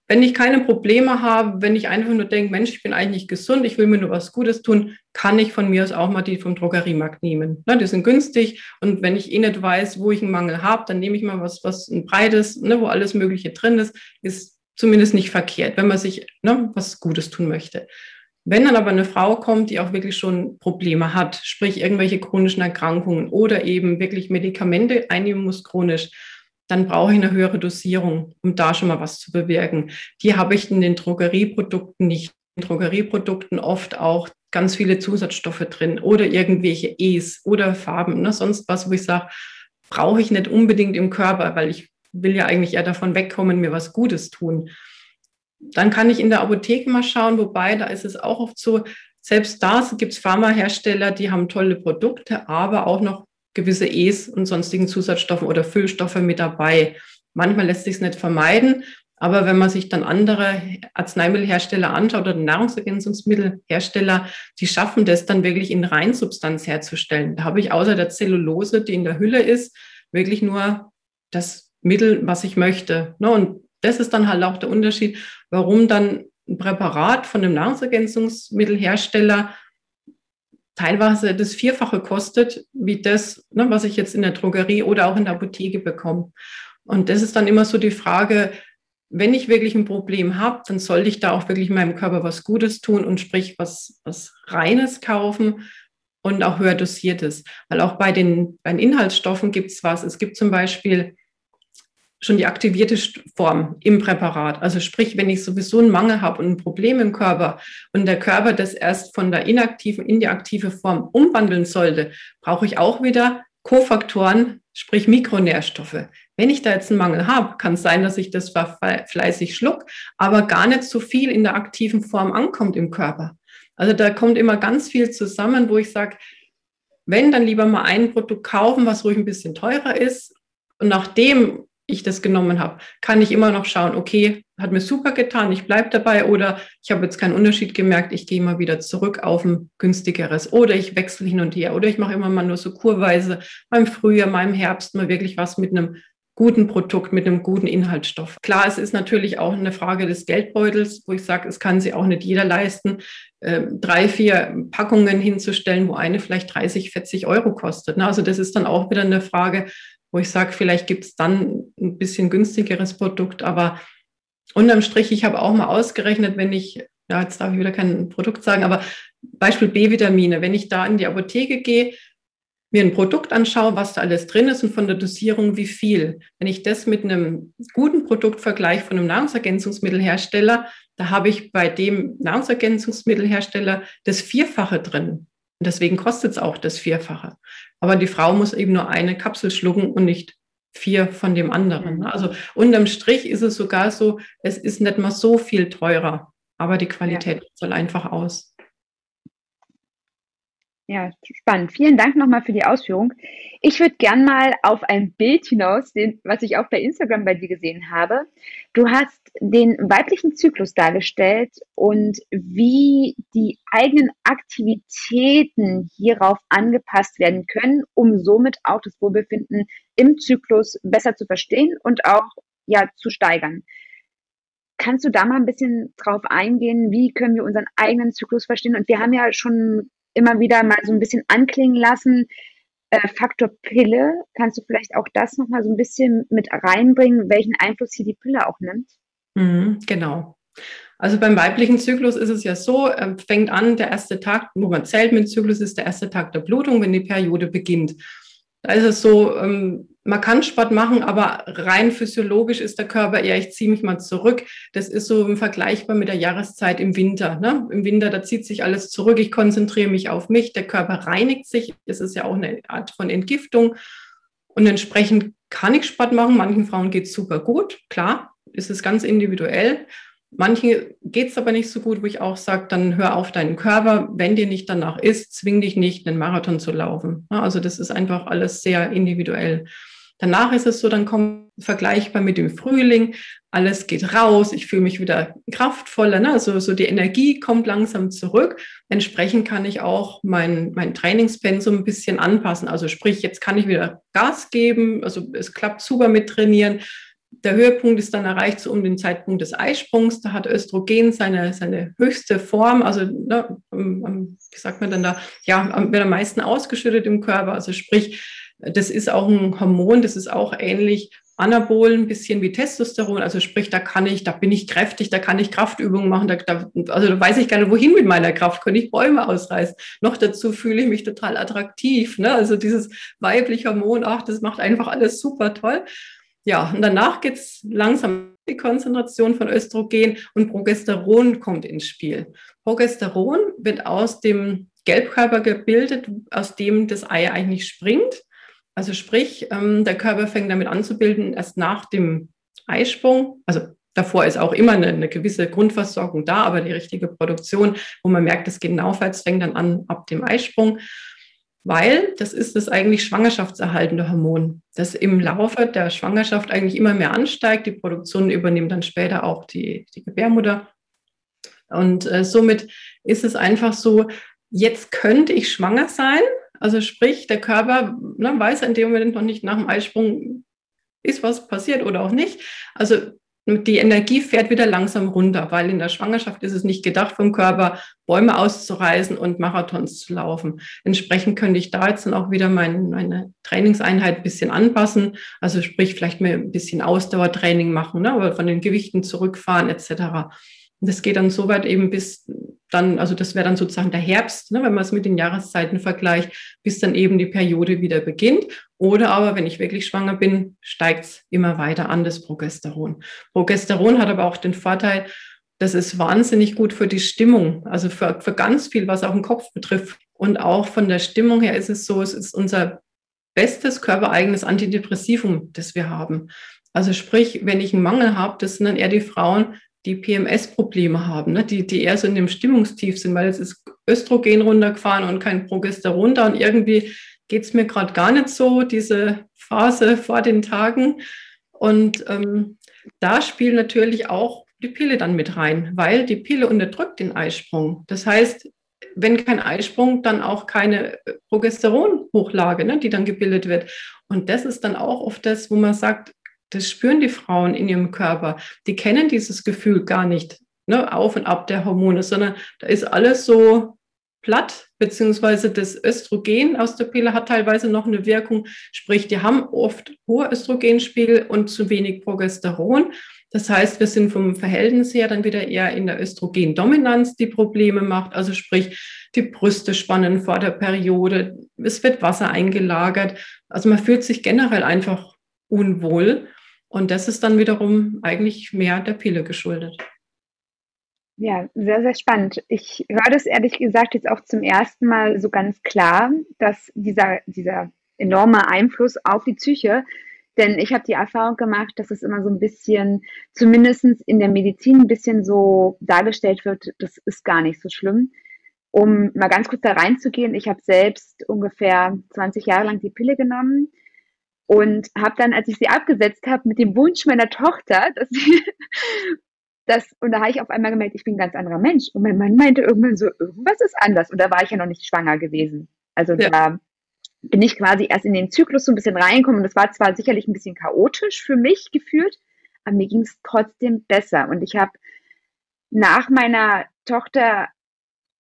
wenn ich keine Probleme habe, wenn ich einfach nur denke, Mensch, ich bin eigentlich gesund, ich will mir nur was Gutes tun, kann ich von mir aus auch mal die vom Drogeriemarkt nehmen. Ne, die sind günstig und wenn ich eh nicht weiß, wo ich einen Mangel habe, dann nehme ich mal was, was ein breites, ne, wo alles Mögliche drin ist, ist zumindest nicht verkehrt, wenn man sich ne, was Gutes tun möchte. Wenn dann aber eine Frau kommt, die auch wirklich schon Probleme hat, sprich irgendwelche chronischen Erkrankungen oder eben wirklich Medikamente einnehmen muss chronisch, dann brauche ich eine höhere Dosierung, um da schon mal was zu bewirken. Die habe ich in den Drogerieprodukten nicht. In Drogerieprodukten oft auch ganz viele Zusatzstoffe drin oder irgendwelche E's oder Farben, ne, sonst was, wo ich sage, brauche ich nicht unbedingt im Körper, weil ich will ja eigentlich eher davon wegkommen, mir was Gutes tun. Dann kann ich in der Apotheke mal schauen, wobei da ist es auch oft so, selbst da gibt es Pharmahersteller, die haben tolle Produkte, aber auch noch gewisse E's und sonstigen Zusatzstoffen oder Füllstoffe mit dabei. Manchmal lässt sich es nicht vermeiden, aber wenn man sich dann andere Arzneimittelhersteller anschaut oder Nahrungsergänzungsmittelhersteller, die schaffen das dann wirklich in Reinsubstanz herzustellen. Da habe ich außer der Zellulose, die in der Hülle ist, wirklich nur das Mittel, was ich möchte. Ne, und das ist dann halt auch der Unterschied, warum dann ein Präparat von einem Nahrungsergänzungsmittelhersteller teilweise das Vierfache kostet, wie das, ne, was ich jetzt in der Drogerie oder auch in der Apotheke bekomme. Und das ist dann immer so die Frage, wenn ich wirklich ein Problem habe, dann sollte ich da auch wirklich meinem Körper was Gutes tun und sprich was, was Reines kaufen und auch höher dosiertes. Weil auch bei den, bei den Inhaltsstoffen gibt es was. Es gibt zum Beispiel schon die aktivierte Form im Präparat. Also sprich, wenn ich sowieso einen Mangel habe und ein Problem im Körper und der Körper das erst von der inaktiven in die aktive Form umwandeln sollte, brauche ich auch wieder Kofaktoren, sprich Mikronährstoffe. Wenn ich da jetzt einen Mangel habe, kann es sein, dass ich das fleißig schluck, aber gar nicht so viel in der aktiven Form ankommt im Körper. Also da kommt immer ganz viel zusammen, wo ich sage, wenn, dann lieber mal ein Produkt kaufen, was ruhig ein bisschen teurer ist. Und nachdem ich das genommen habe, kann ich immer noch schauen, okay, hat mir super getan, ich bleibe dabei oder ich habe jetzt keinen Unterschied gemerkt, ich gehe mal wieder zurück auf ein günstigeres oder ich wechsle hin und her oder ich mache immer mal nur so kurweise beim Frühjahr, im Herbst mal wirklich was mit einem guten Produkt, mit einem guten Inhaltsstoff. Klar, es ist natürlich auch eine Frage des Geldbeutels, wo ich sage, es kann sich auch nicht jeder leisten, ähm, drei, vier Packungen hinzustellen, wo eine vielleicht 30, 40 Euro kostet. Ne? Also das ist dann auch wieder eine Frage, wo ich sage, vielleicht gibt es dann ein bisschen günstigeres Produkt, aber unterm Strich, ich habe auch mal ausgerechnet, wenn ich, ja, jetzt darf ich wieder kein Produkt sagen, aber Beispiel B-Vitamine, wenn ich da in die Apotheke gehe, mir ein Produkt anschaue, was da alles drin ist und von der Dosierung wie viel. Wenn ich das mit einem guten Produkt vergleiche von einem Nahrungsergänzungsmittelhersteller, da habe ich bei dem Nahrungsergänzungsmittelhersteller das Vierfache drin. Und deswegen kostet es auch das Vierfache. Aber die Frau muss eben nur eine Kapsel schlucken und nicht vier von dem anderen. Mhm. Also unterm Strich ist es sogar so, es ist nicht mal so viel teurer, aber die Qualität ja. soll einfach aus. Ja, spannend. Vielen Dank nochmal für die Ausführung. Ich würde gern mal auf ein Bild hinaus, den, was ich auch bei Instagram bei dir gesehen habe. Du hast den weiblichen Zyklus dargestellt und wie die eigenen Aktivitäten hierauf angepasst werden können, um somit auch das Wohlbefinden im Zyklus besser zu verstehen und auch ja zu steigern. Kannst du da mal ein bisschen drauf eingehen, wie können wir unseren eigenen Zyklus verstehen? Und wir haben ja schon immer wieder mal so ein bisschen anklingen lassen. Äh, Faktor Pille, kannst du vielleicht auch das nochmal so ein bisschen mit reinbringen, welchen Einfluss hier die Pille auch nimmt? Mhm, genau. Also beim weiblichen Zyklus ist es ja so, äh, fängt an, der erste Tag, wo man zählt mit Zyklus, ist der erste Tag der Blutung, wenn die Periode beginnt. Da ist es so, ähm, man kann Sport machen, aber rein physiologisch ist der Körper eher, ich ziehe mich mal zurück. Das ist so vergleichbar mit der Jahreszeit im Winter. Ne? Im Winter, da zieht sich alles zurück, ich konzentriere mich auf mich, der Körper reinigt sich. Es ist ja auch eine Art von Entgiftung. Und entsprechend kann ich Sport machen. Manchen Frauen geht es super gut, klar, ist es ganz individuell. Manche geht es aber nicht so gut, wo ich auch sage, dann hör auf deinen Körper. Wenn dir nicht danach ist, zwing dich nicht, einen Marathon zu laufen. Also das ist einfach alles sehr individuell. Danach ist es so, dann kommt vergleichbar mit dem Frühling, alles geht raus, ich fühle mich wieder kraftvoller, ne? also so die Energie kommt langsam zurück. Entsprechend kann ich auch mein, mein Trainingspensum ein bisschen anpassen. Also sprich, jetzt kann ich wieder Gas geben, also es klappt super mit Trainieren. Der Höhepunkt ist dann erreicht so um den Zeitpunkt des Eisprungs. Da hat Östrogen seine, seine höchste Form. Also, ne, wie sagt man denn da? Ja, wird am meisten ausgeschüttet im Körper. Also sprich, das ist auch ein Hormon, das ist auch ähnlich Anabol, ein bisschen wie Testosteron. Also sprich, da kann ich, da bin ich kräftig, da kann ich Kraftübungen machen. Da, da, also da weiß ich gar nicht, wohin mit meiner Kraft, kann ich Bäume ausreißen. Noch dazu fühle ich mich total attraktiv. Ne? Also dieses weibliche Hormon, ach, das macht einfach alles super toll. Ja, und danach geht es langsam die Konzentration von Östrogen und Progesteron kommt ins Spiel. Progesteron wird aus dem Gelbkörper gebildet, aus dem das Ei eigentlich springt. Also sprich, ähm, der Körper fängt damit an zu bilden, erst nach dem Eisprung. Also davor ist auch immer eine, eine, gewisse Grundversorgung da, aber die richtige Produktion, wo man merkt, es geht aufwärts, fängt dann an ab dem Eisprung. Weil das ist das eigentlich schwangerschaftserhaltende Hormon, das im Laufe der Schwangerschaft eigentlich immer mehr ansteigt. Die Produktion übernimmt dann später auch die, die Gebärmutter. Und äh, somit ist es einfach so, jetzt könnte ich schwanger sein, also sprich, der Körper ne, weiß in dem Moment noch nicht nach dem Eisprung, ist was passiert oder auch nicht. Also die Energie fährt wieder langsam runter, weil in der Schwangerschaft ist es nicht gedacht vom Körper, Bäume auszureißen und Marathons zu laufen. Entsprechend könnte ich da jetzt dann auch wieder mein, meine Trainingseinheit ein bisschen anpassen. Also sprich, vielleicht mir ein bisschen Ausdauertraining machen, ne, aber von den Gewichten zurückfahren etc. Und das geht dann so weit eben bis dann, also das wäre dann sozusagen der Herbst, ne, wenn man es mit den Jahreszeiten vergleicht, bis dann eben die Periode wieder beginnt. Oder aber, wenn ich wirklich schwanger bin, steigt es immer weiter an, das Progesteron. Progesteron hat aber auch den Vorteil, das ist wahnsinnig gut für die Stimmung, also für, für ganz viel, was auch den Kopf betrifft. Und auch von der Stimmung her ist es so, es ist unser bestes körpereigenes Antidepressivum, das wir haben. Also sprich, wenn ich einen Mangel habe, das sind dann eher die Frauen, die PMS-Probleme haben, ne? die, die eher so in dem Stimmungstief sind, weil jetzt ist Östrogen runtergefahren und kein Progesteron da und irgendwie geht es mir gerade gar nicht so, diese Phase vor den Tagen. Und ähm, da spielt natürlich auch die Pille dann mit rein, weil die Pille unterdrückt den Eisprung. Das heißt, wenn kein Eisprung, dann auch keine Progesteronhochlage, ne, die dann gebildet wird. Und das ist dann auch oft das, wo man sagt, das spüren die Frauen in ihrem Körper. Die kennen dieses Gefühl gar nicht, ne, auf und ab der Hormone, sondern da ist alles so platt, beziehungsweise das Östrogen aus der Pille hat teilweise noch eine Wirkung, sprich, die haben oft hohe Östrogenspiegel und zu wenig Progesteron. Das heißt, wir sind vom Verhältnis her dann wieder eher in der Östrogendominanz, die Probleme macht. Also sprich, die Brüste spannen vor der Periode, es wird Wasser eingelagert. Also man fühlt sich generell einfach unwohl. Und das ist dann wiederum eigentlich mehr der Pille geschuldet. Ja, sehr, sehr spannend. Ich höre das ehrlich gesagt jetzt auch zum ersten Mal so ganz klar, dass dieser, dieser enorme Einfluss auf die Psyche denn ich habe die Erfahrung gemacht, dass es immer so ein bisschen, zumindest in der Medizin, ein bisschen so dargestellt wird, das ist gar nicht so schlimm. Um mal ganz kurz da reinzugehen, ich habe selbst ungefähr 20 Jahre lang die Pille genommen und habe dann, als ich sie abgesetzt habe, mit dem Wunsch meiner Tochter, dass sie [laughs] das, und da habe ich auf einmal gemerkt, ich bin ein ganz anderer Mensch. Und mein Mann meinte irgendwann so, irgendwas ist anders. Und da war ich ja noch nicht schwanger gewesen. Also ja. da bin ich quasi erst in den Zyklus so ein bisschen reingekommen. Und das war zwar sicherlich ein bisschen chaotisch für mich gefühlt, aber mir ging es trotzdem besser. Und ich habe nach meiner Tochter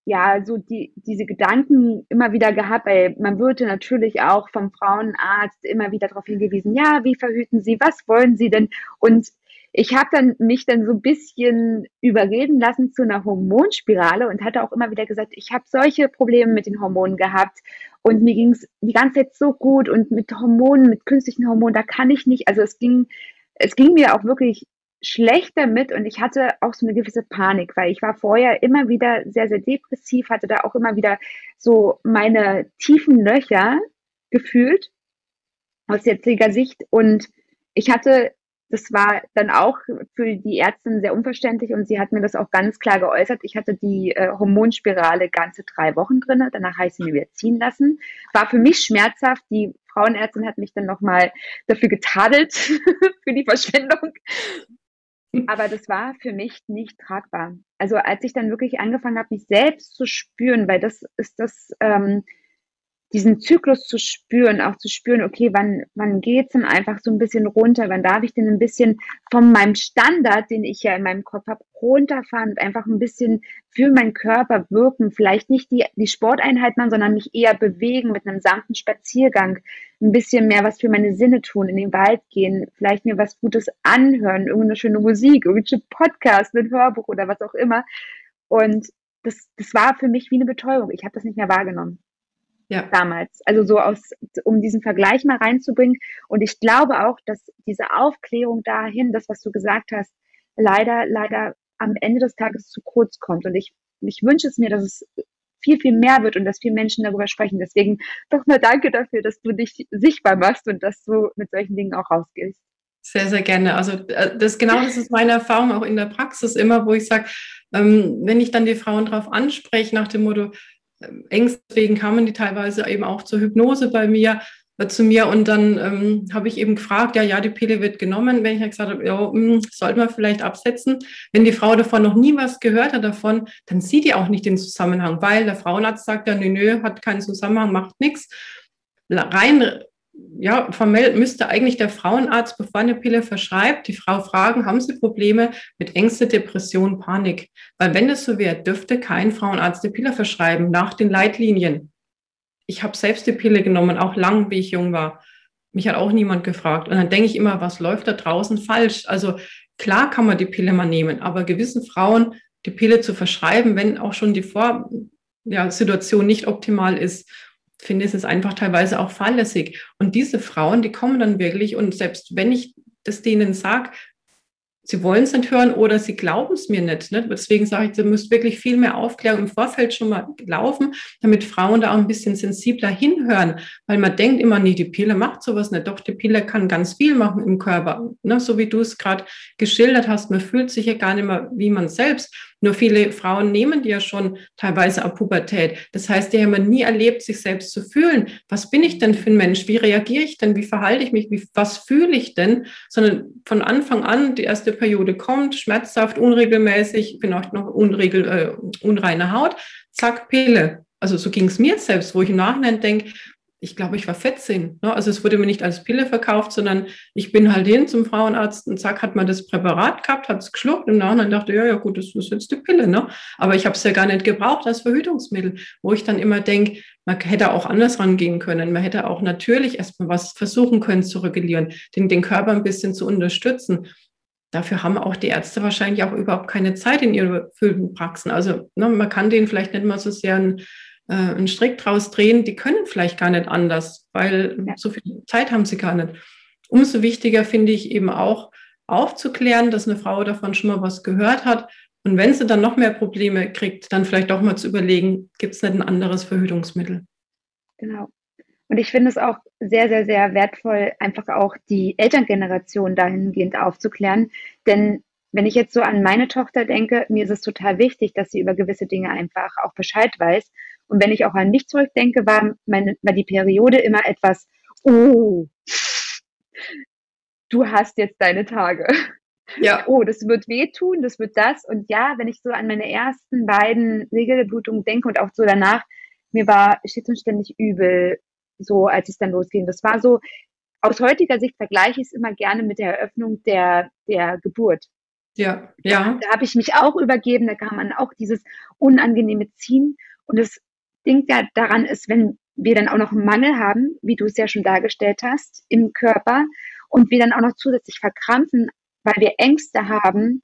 ja so die, diese Gedanken immer wieder gehabt, weil man würde natürlich auch vom Frauenarzt immer wieder darauf hingewiesen, ja, wie verhüten Sie, was wollen Sie denn? Und ich habe dann mich dann so ein bisschen überreden lassen zu einer Hormonspirale und hatte auch immer wieder gesagt, ich habe solche Probleme mit den Hormonen gehabt und mir ging es die ganze Zeit so gut und mit Hormonen, mit künstlichen Hormonen, da kann ich nicht. Also es ging, es ging mir auch wirklich schlecht damit und ich hatte auch so eine gewisse Panik, weil ich war vorher immer wieder sehr, sehr depressiv, hatte da auch immer wieder so meine tiefen Löcher gefühlt aus jetziger Sicht und ich hatte das war dann auch für die Ärztin sehr unverständlich und sie hat mir das auch ganz klar geäußert. Ich hatte die äh, Hormonspirale ganze drei Wochen drin, danach ich sie mir wieder ziehen lassen. War für mich schmerzhaft. Die Frauenärztin hat mich dann nochmal dafür getadelt, [laughs] für die Verschwendung. Aber das war für mich nicht tragbar. Also als ich dann wirklich angefangen habe, mich selbst zu spüren, weil das ist das, ähm, diesen Zyklus zu spüren, auch zu spüren, okay, wann, wann geht's denn einfach so ein bisschen runter, wann darf ich denn ein bisschen von meinem Standard, den ich ja in meinem Kopf habe, runterfahren und einfach ein bisschen für meinen Körper wirken, vielleicht nicht die, die Sporteinheit machen, sondern mich eher bewegen mit einem sanften Spaziergang, ein bisschen mehr was für meine Sinne tun, in den Wald gehen, vielleicht mir was Gutes anhören, irgendeine schöne Musik, irgendein Podcast, ein Hörbuch oder was auch immer. Und das, das war für mich wie eine Betäubung. Ich habe das nicht mehr wahrgenommen ja. damals. Also so aus, um diesen Vergleich mal reinzubringen. Und ich glaube auch, dass diese Aufklärung dahin, das, was du gesagt hast, leider, leider am Ende des Tages zu kurz kommt. Und ich, ich wünsche es mir, dass es viel, viel mehr wird und dass viele Menschen darüber sprechen. Deswegen doch mal danke dafür, dass du dich sichtbar machst und dass du mit solchen Dingen auch rausgehst. Sehr, sehr gerne. Also äh, das genau das ist meine Erfahrung auch in der Praxis immer, wo ich sage, ähm, wenn ich dann die Frauen darauf anspreche, nach dem Motto, Ängste, deswegen kamen die teilweise eben auch zur Hypnose bei mir, äh, zu mir und dann ähm, habe ich eben gefragt, ja, ja, die Pille wird genommen. Wenn ich gesagt habe, ja, hm, sollte man vielleicht absetzen. Wenn die Frau davon noch nie was gehört hat davon, dann sieht die auch nicht den Zusammenhang, weil der Frauenarzt sagt ja, nö, nö, hat keinen Zusammenhang, macht nichts. Rein ja, formell müsste eigentlich der Frauenarzt, bevor eine Pille verschreibt, die Frau fragen, haben Sie Probleme mit Ängste, Depression, Panik? Weil wenn es so wäre, dürfte kein Frauenarzt die Pille verschreiben nach den Leitlinien. Ich habe selbst die Pille genommen, auch lang, wie ich jung war. Mich hat auch niemand gefragt. Und dann denke ich immer, was läuft da draußen falsch? Also klar kann man die Pille mal nehmen, aber gewissen Frauen die Pille zu verschreiben, wenn auch schon die Vor ja, Situation nicht optimal ist finde, es einfach teilweise auch fahrlässig. Und diese Frauen, die kommen dann wirklich und selbst wenn ich das denen sage, sie wollen es nicht hören oder sie glauben es mir nicht. Ne? Deswegen sage ich, da müsste wirklich viel mehr Aufklärung im Vorfeld schon mal laufen, damit Frauen da auch ein bisschen sensibler hinhören, weil man denkt immer, nee, die Pille macht sowas nicht. Doch, die Pille kann ganz viel machen im Körper. Ne? So wie du es gerade geschildert hast, man fühlt sich ja gar nicht mehr wie man selbst. Nur viele Frauen nehmen die ja schon teilweise ab Pubertät. Das heißt, die haben nie erlebt, sich selbst zu fühlen. Was bin ich denn für ein Mensch? Wie reagiere ich denn? Wie verhalte ich mich? Wie, was fühle ich denn? Sondern von Anfang an, die erste Periode kommt, schmerzhaft, unregelmäßig, bin auch noch unregel, äh, unreine Haut, zack, Pille. Also so ging es mir selbst, wo ich im Nachhinein denke, ich glaube, ich war 14. Ne? Also es wurde mir nicht als Pille verkauft, sondern ich bin halt hin zum Frauenarzt und zack, hat man das Präparat gehabt, hat es geschluckt und dann dachte, ja, ja gut, das ist jetzt die Pille. Ne? Aber ich habe es ja gar nicht gebraucht als Verhütungsmittel, wo ich dann immer denke, man hätte auch anders rangehen können. Man hätte auch natürlich erstmal was versuchen können zu regulieren, den, den Körper ein bisschen zu unterstützen. dafür haben auch die Ärzte wahrscheinlich auch überhaupt keine Zeit in ihren Praxen. Also ne, man kann denen vielleicht nicht mal so sehr einen, äh, einen Strick draus drehen. Die können vielleicht gar nicht anders, weil ja. so viel Zeit haben sie gar nicht. Umso wichtiger finde ich eben auch aufzuklären, dass eine Frau davon schon mal was gehört hat. Und wenn sie dann noch mehr Probleme kriegt, dann vielleicht auch mal zu überlegen, gibt es nicht ein anderes Verhütungsmittel? Genau. Und ich finde es auch sehr, sehr, sehr wertvoll, einfach auch die Elterngeneration dahingehend aufzuklären. Denn wenn ich jetzt so an meine Tochter denke, mir ist es total wichtig, dass sie über gewisse Dinge einfach auch Bescheid weiß. Und wenn ich auch an mich zurückdenke, war, meine, war die Periode immer etwas, oh, du hast jetzt deine Tage. Ja. Oh, das wird wehtun, das wird das. Und ja, wenn ich so an meine ersten beiden Regelblutungen denke und auch so danach, mir war stets und ständig übel, so als es dann losging. Das war so, aus heutiger Sicht vergleiche ich es immer gerne mit der Eröffnung der, der Geburt. Ja, ja. Da, da habe ich mich auch übergeben, da kam man auch dieses unangenehme Ziehen. Und das Ding ja daran ist, wenn wir dann auch noch einen Mangel haben, wie du es ja schon dargestellt hast, im Körper und wir dann auch noch zusätzlich verkrampfen, weil wir Ängste haben,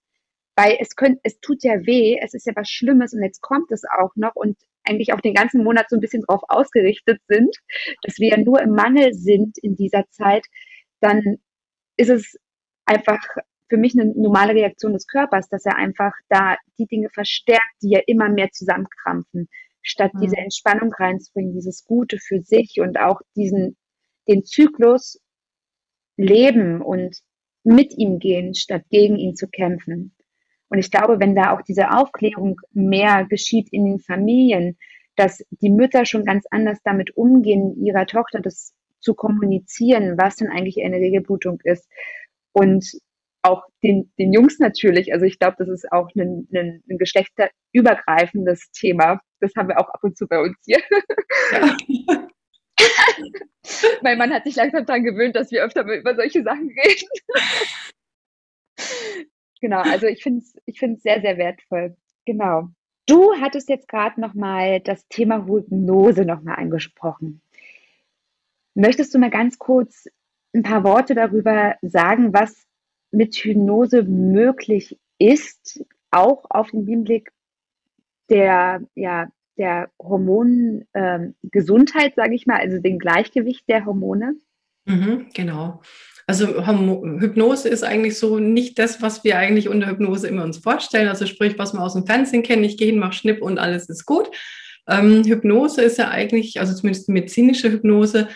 weil es könnte, es tut ja weh, es ist ja was Schlimmes und jetzt kommt es auch noch und eigentlich auch den ganzen Monat so ein bisschen darauf ausgerichtet sind, dass wir ja nur im Mangel sind in dieser Zeit, dann ist es einfach für mich eine normale Reaktion des Körpers, dass er einfach da die Dinge verstärkt, die ja immer mehr zusammenkrampfen, statt mhm. diese Entspannung reinzubringen, dieses Gute für sich und auch diesen, den Zyklus leben und mit ihm gehen, statt gegen ihn zu kämpfen. Und ich glaube, wenn da auch diese Aufklärung mehr geschieht in den Familien, dass die Mütter schon ganz anders damit umgehen, ihrer Tochter das zu kommunizieren, was denn eigentlich eine Regelblutung ist. Und auch den, den Jungs natürlich. Also ich glaube, das ist auch ein, ein, ein geschlechterübergreifendes Thema. Das haben wir auch ab und zu bei uns hier. Ja. [laughs] mein Mann hat sich langsam daran gewöhnt, dass wir öfter über solche Sachen reden. [laughs] Genau, also ich finde es ich find's sehr, sehr wertvoll. Genau. Du hattest jetzt gerade nochmal das Thema Hypnose nochmal angesprochen. Möchtest du mal ganz kurz ein paar Worte darüber sagen, was mit Hypnose möglich ist, auch auf den Hinblick der, ja, der Hormongesundheit, ähm, sage ich mal, also den Gleichgewicht der Hormone? Mhm, genau. Also Hypnose ist eigentlich so nicht das, was wir eigentlich unter Hypnose immer uns vorstellen. Also sprich, was wir aus dem Fernsehen kennen, ich gehe hin, mache Schnipp und alles ist gut. Ähm, Hypnose ist ja eigentlich, also zumindest medizinische Hypnose,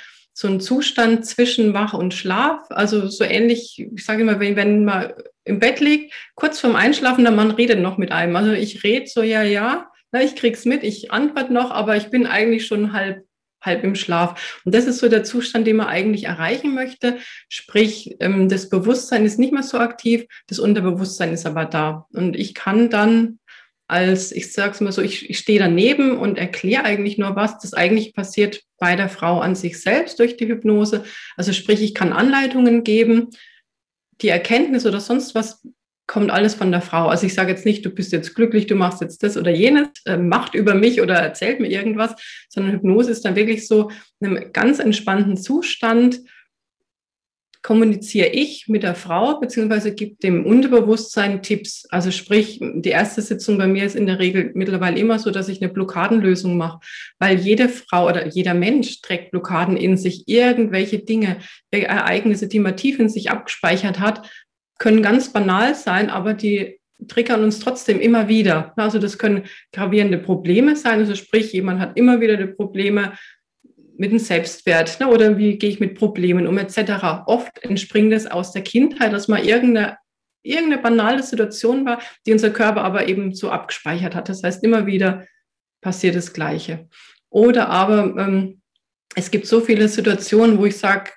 so ein Zustand zwischen Wach und Schlaf. Also so ähnlich, ich sage immer, wenn, wenn man im Bett liegt, kurz vorm Einschlafen, der Mann redet noch mit einem. Also ich rede so, ja, ja, na, ich krieg's mit, ich antworte noch, aber ich bin eigentlich schon halb halb im Schlaf. Und das ist so der Zustand, den man eigentlich erreichen möchte. Sprich, ähm, das Bewusstsein ist nicht mehr so aktiv, das Unterbewusstsein ist aber da. Und ich kann dann als, ich sage es mal so, ich, ich stehe daneben und erkläre eigentlich nur was, das eigentlich passiert bei der Frau an sich selbst durch die Hypnose. Also sprich, ich kann Anleitungen geben, die Erkenntnis oder sonst was kommt alles von der Frau. Also ich sage jetzt nicht, du bist jetzt glücklich, du machst jetzt das oder jenes, äh, macht über mich oder erzählt mir irgendwas, sondern Hypnose ist dann wirklich so in einem ganz entspannten Zustand, kommuniziere ich mit der Frau, beziehungsweise gebe dem Unterbewusstsein Tipps. Also sprich, die erste Sitzung bei mir ist in der Regel mittlerweile immer so, dass ich eine Blockadenlösung mache, weil jede Frau oder jeder Mensch trägt Blockaden in sich, irgendwelche Dinge, Ereignisse, die man tief in sich abgespeichert hat, können ganz banal sein, aber die triggern uns trotzdem immer wieder. Also das können gravierende Probleme sein. Also sprich, jemand hat immer wieder die Probleme mit dem Selbstwert ne? oder wie gehe ich mit Problemen um etc. Oft entspringt es aus der Kindheit, dass mal irgendeine, irgendeine banale Situation war, die unser Körper aber eben so abgespeichert hat. Das heißt, immer wieder passiert das Gleiche. Oder aber ähm, es gibt so viele Situationen, wo ich sage,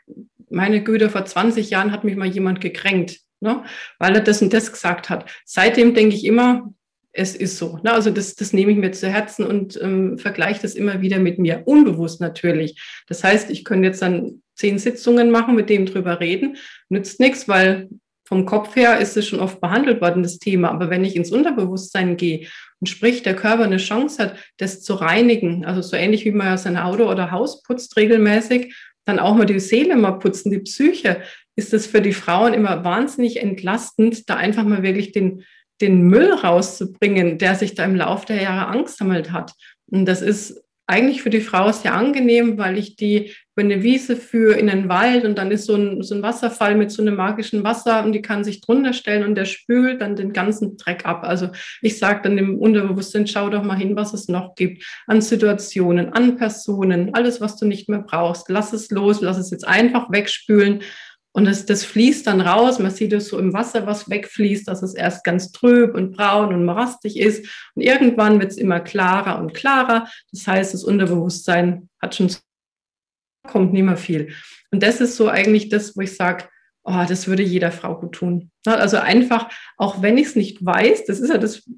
meine Güte, vor 20 Jahren hat mich mal jemand gekränkt ne? weil er das und das gesagt hat. Seitdem denke ich immer, es ist so. Ne? Also das, das nehme ich mir zu Herzen und ähm, vergleiche das immer wieder mit mir, unbewusst natürlich. Das heißt, ich könnte jetzt dann zehn Sitzungen machen, mit dem drüber reden, nützt nichts, weil vom Kopf her ist es schon oft behandelt worden, das Thema. Aber wenn ich ins Unterbewusstsein gehe und sprich, der Körper eine Chance hat, das zu reinigen, also so ähnlich wie man ja sein Auto oder Haus putzt regelmäßig, dann auch mal die Seele mal putzen, die Psyche, ist es für die Frauen immer wahnsinnig entlastend, da einfach mal wirklich den, den Müll rauszubringen, der sich da im Laufe der Jahre angesammelt hat. Und das ist eigentlich für die Frau sehr angenehm, weil ich die über eine Wiese führe in den Wald und dann ist so ein, so ein Wasserfall mit so einem magischen Wasser und die kann sich drunter stellen und der spült dann den ganzen Dreck ab. Also ich sage dann im Unterbewusstsein, schau doch mal hin, was es noch gibt an Situationen, an Personen, alles, was du nicht mehr brauchst. Lass es los, lass es jetzt einfach wegspülen und das, das fließt dann raus. Man sieht es so im Wasser, was wegfließt, dass es erst ganz trüb und braun und morastig ist. Und irgendwann wird es immer klarer und klarer. Das heißt, das Unterbewusstsein hat schon, kommt nicht mehr viel. Und das ist so eigentlich das, wo ich sage, oh, das würde jeder Frau gut tun. Also einfach, auch wenn ich es nicht weiß, das ist ja das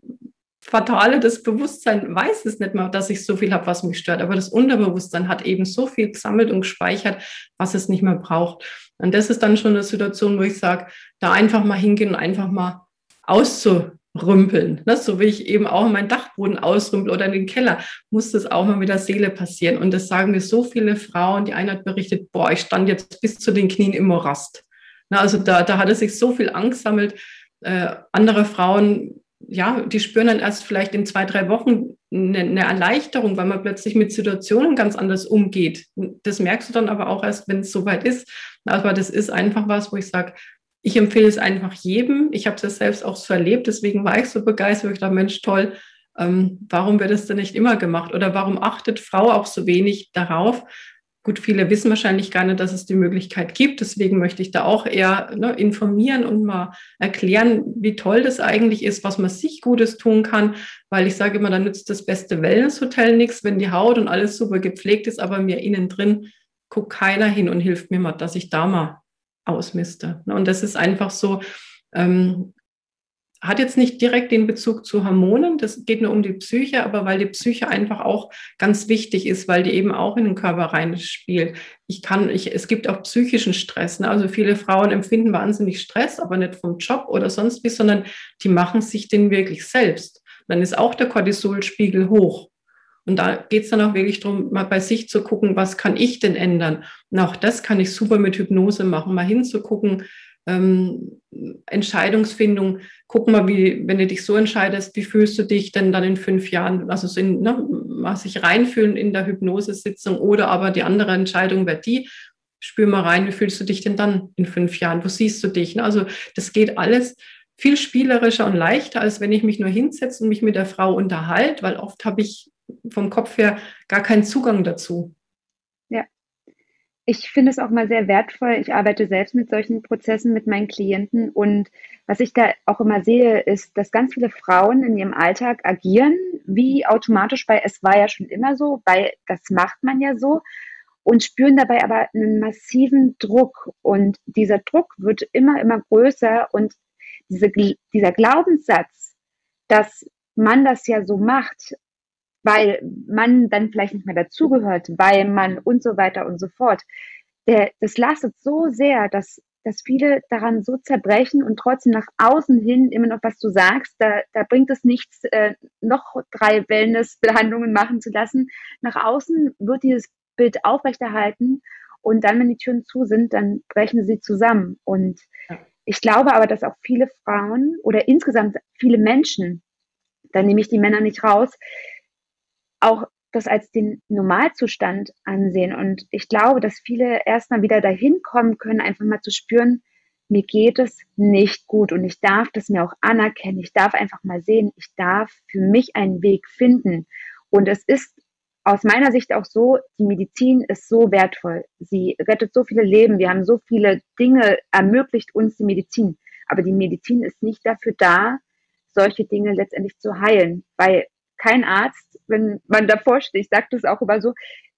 Fatale, das Bewusstsein weiß es nicht mehr, dass ich so viel habe, was mich stört. Aber das Unterbewusstsein hat eben so viel gesammelt und gespeichert, was es nicht mehr braucht. Und das ist dann schon eine Situation, wo ich sage, da einfach mal hingehen und einfach mal auszurümpeln. Ne? So wie ich eben auch meinen Dachboden ausrümpel oder in den Keller, muss das auch mal mit der Seele passieren. Und das sagen mir so viele Frauen. Die eine hat berichtet, boah, ich stand jetzt bis zu den Knien im Morast. Ne? Also da, da hat es sich so viel angesammelt. Äh, andere Frauen ja, die spüren dann erst vielleicht in zwei, drei Wochen eine, Erleichterung, weil man plötzlich mit Situationen ganz anders umgeht. Das merkst du dann aber auch erst, wenn es soweit ist. Aber das ist einfach was, wo ich sage, ich empfehle es einfach jedem. Ich habe es selbst auch so erlebt, deswegen war ich so begeistert. Ich dachte, Mensch, toll, ähm, warum wird das denn nicht immer gemacht? Oder warum achtet Frau auch so wenig darauf, Gut, viele wissen wahrscheinlich gar nicht, dass es die Möglichkeit gibt. Deswegen möchte ich da auch eher ne, informieren und mal erklären, wie toll das eigentlich ist, was man sich Gutes tun kann. Weil ich sage immer, da nützt das beste Wellnesshotel nichts, wenn die Haut und alles super gepflegt ist, aber mir innen drin guckt keiner hin und hilft mir mal, dass ich da mal ausmiste. Ne, und das ist einfach so, ähm, hat jetzt nicht direkt den Bezug zu Hormonen, das geht nur um die Psyche, aber weil die Psyche einfach auch ganz wichtig ist, weil die eben auch in den Körper reinspielt. Ich kann, ich, es gibt auch psychischen Stress. Ne? Also viele Frauen empfinden wahnsinnig Stress, aber nicht vom Job oder sonst wie, sondern die machen sich den wirklich selbst. Dann ist auch der Cortisolspiegel hoch. Und da geht es dann auch wirklich darum, mal bei sich zu gucken, was kann ich denn ändern? Und auch das kann ich super mit Hypnose machen, mal hinzugucken, ähm, Entscheidungsfindung, guck mal, wie, wenn du dich so entscheidest, wie fühlst du dich denn dann in fünf Jahren? Also so in, ne, mal sich reinfühlen in der Hypnosesitzung oder aber die andere Entscheidung wäre die, spür mal rein, wie fühlst du dich denn dann in fünf Jahren? Wo siehst du dich? Ne? Also das geht alles viel spielerischer und leichter, als wenn ich mich nur hinsetze und mich mit der Frau unterhalte, weil oft habe ich vom Kopf her gar keinen Zugang dazu ich finde es auch mal sehr wertvoll. Ich arbeite selbst mit solchen Prozessen mit meinen Klienten. Und was ich da auch immer sehe, ist, dass ganz viele Frauen in ihrem Alltag agieren, wie automatisch bei es war ja schon immer so, weil das macht man ja so und spüren dabei aber einen massiven Druck. Und dieser Druck wird immer, immer größer. Und diese, dieser Glaubenssatz, dass man das ja so macht, weil man dann vielleicht nicht mehr dazugehört, weil man und so weiter und so fort. Der, das lastet so sehr, dass, dass viele daran so zerbrechen und trotzdem nach außen hin immer noch was du sagst, da, da bringt es nichts, äh, noch drei Wellnessbehandlungen machen zu lassen. Nach außen wird dieses Bild aufrechterhalten und dann, wenn die Türen zu sind, dann brechen sie zusammen. Und ich glaube aber, dass auch viele Frauen oder insgesamt viele Menschen, da nehme ich die Männer nicht raus, auch das als den Normalzustand ansehen. Und ich glaube, dass viele erstmal wieder dahin kommen können, einfach mal zu spüren, mir geht es nicht gut und ich darf das mir auch anerkennen. Ich darf einfach mal sehen, ich darf für mich einen Weg finden. Und es ist aus meiner Sicht auch so, die Medizin ist so wertvoll. Sie rettet so viele Leben. Wir haben so viele Dinge, ermöglicht uns die Medizin. Aber die Medizin ist nicht dafür da, solche Dinge letztendlich zu heilen, weil kein Arzt, wenn man davor steht, ich sage das auch immer so,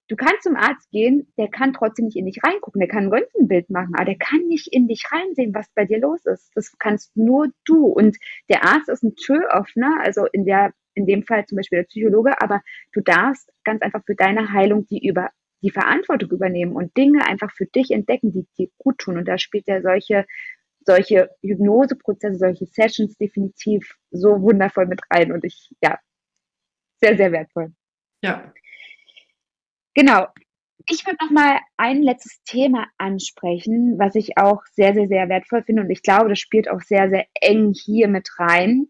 du kannst zum Arzt gehen, der kann trotzdem nicht in dich reingucken, der kann ein Röntgenbild machen, aber der kann nicht in dich reinsehen, was bei dir los ist. Das kannst nur du. Und der Arzt ist ein Türöffner, also in der, in dem Fall zum Beispiel der Psychologe, aber du darfst ganz einfach für deine Heilung die über die Verantwortung übernehmen und Dinge einfach für dich entdecken, die dir gut tun. Und da spielt ja solche solche Hypnoseprozesse, solche Sessions definitiv so wundervoll mit rein. Und ich, ja, sehr, sehr wertvoll. Ja. Genau. Ich würde noch mal ein letztes Thema ansprechen, was ich auch sehr, sehr, sehr wertvoll finde und ich glaube, das spielt auch sehr, sehr eng hier mit rein.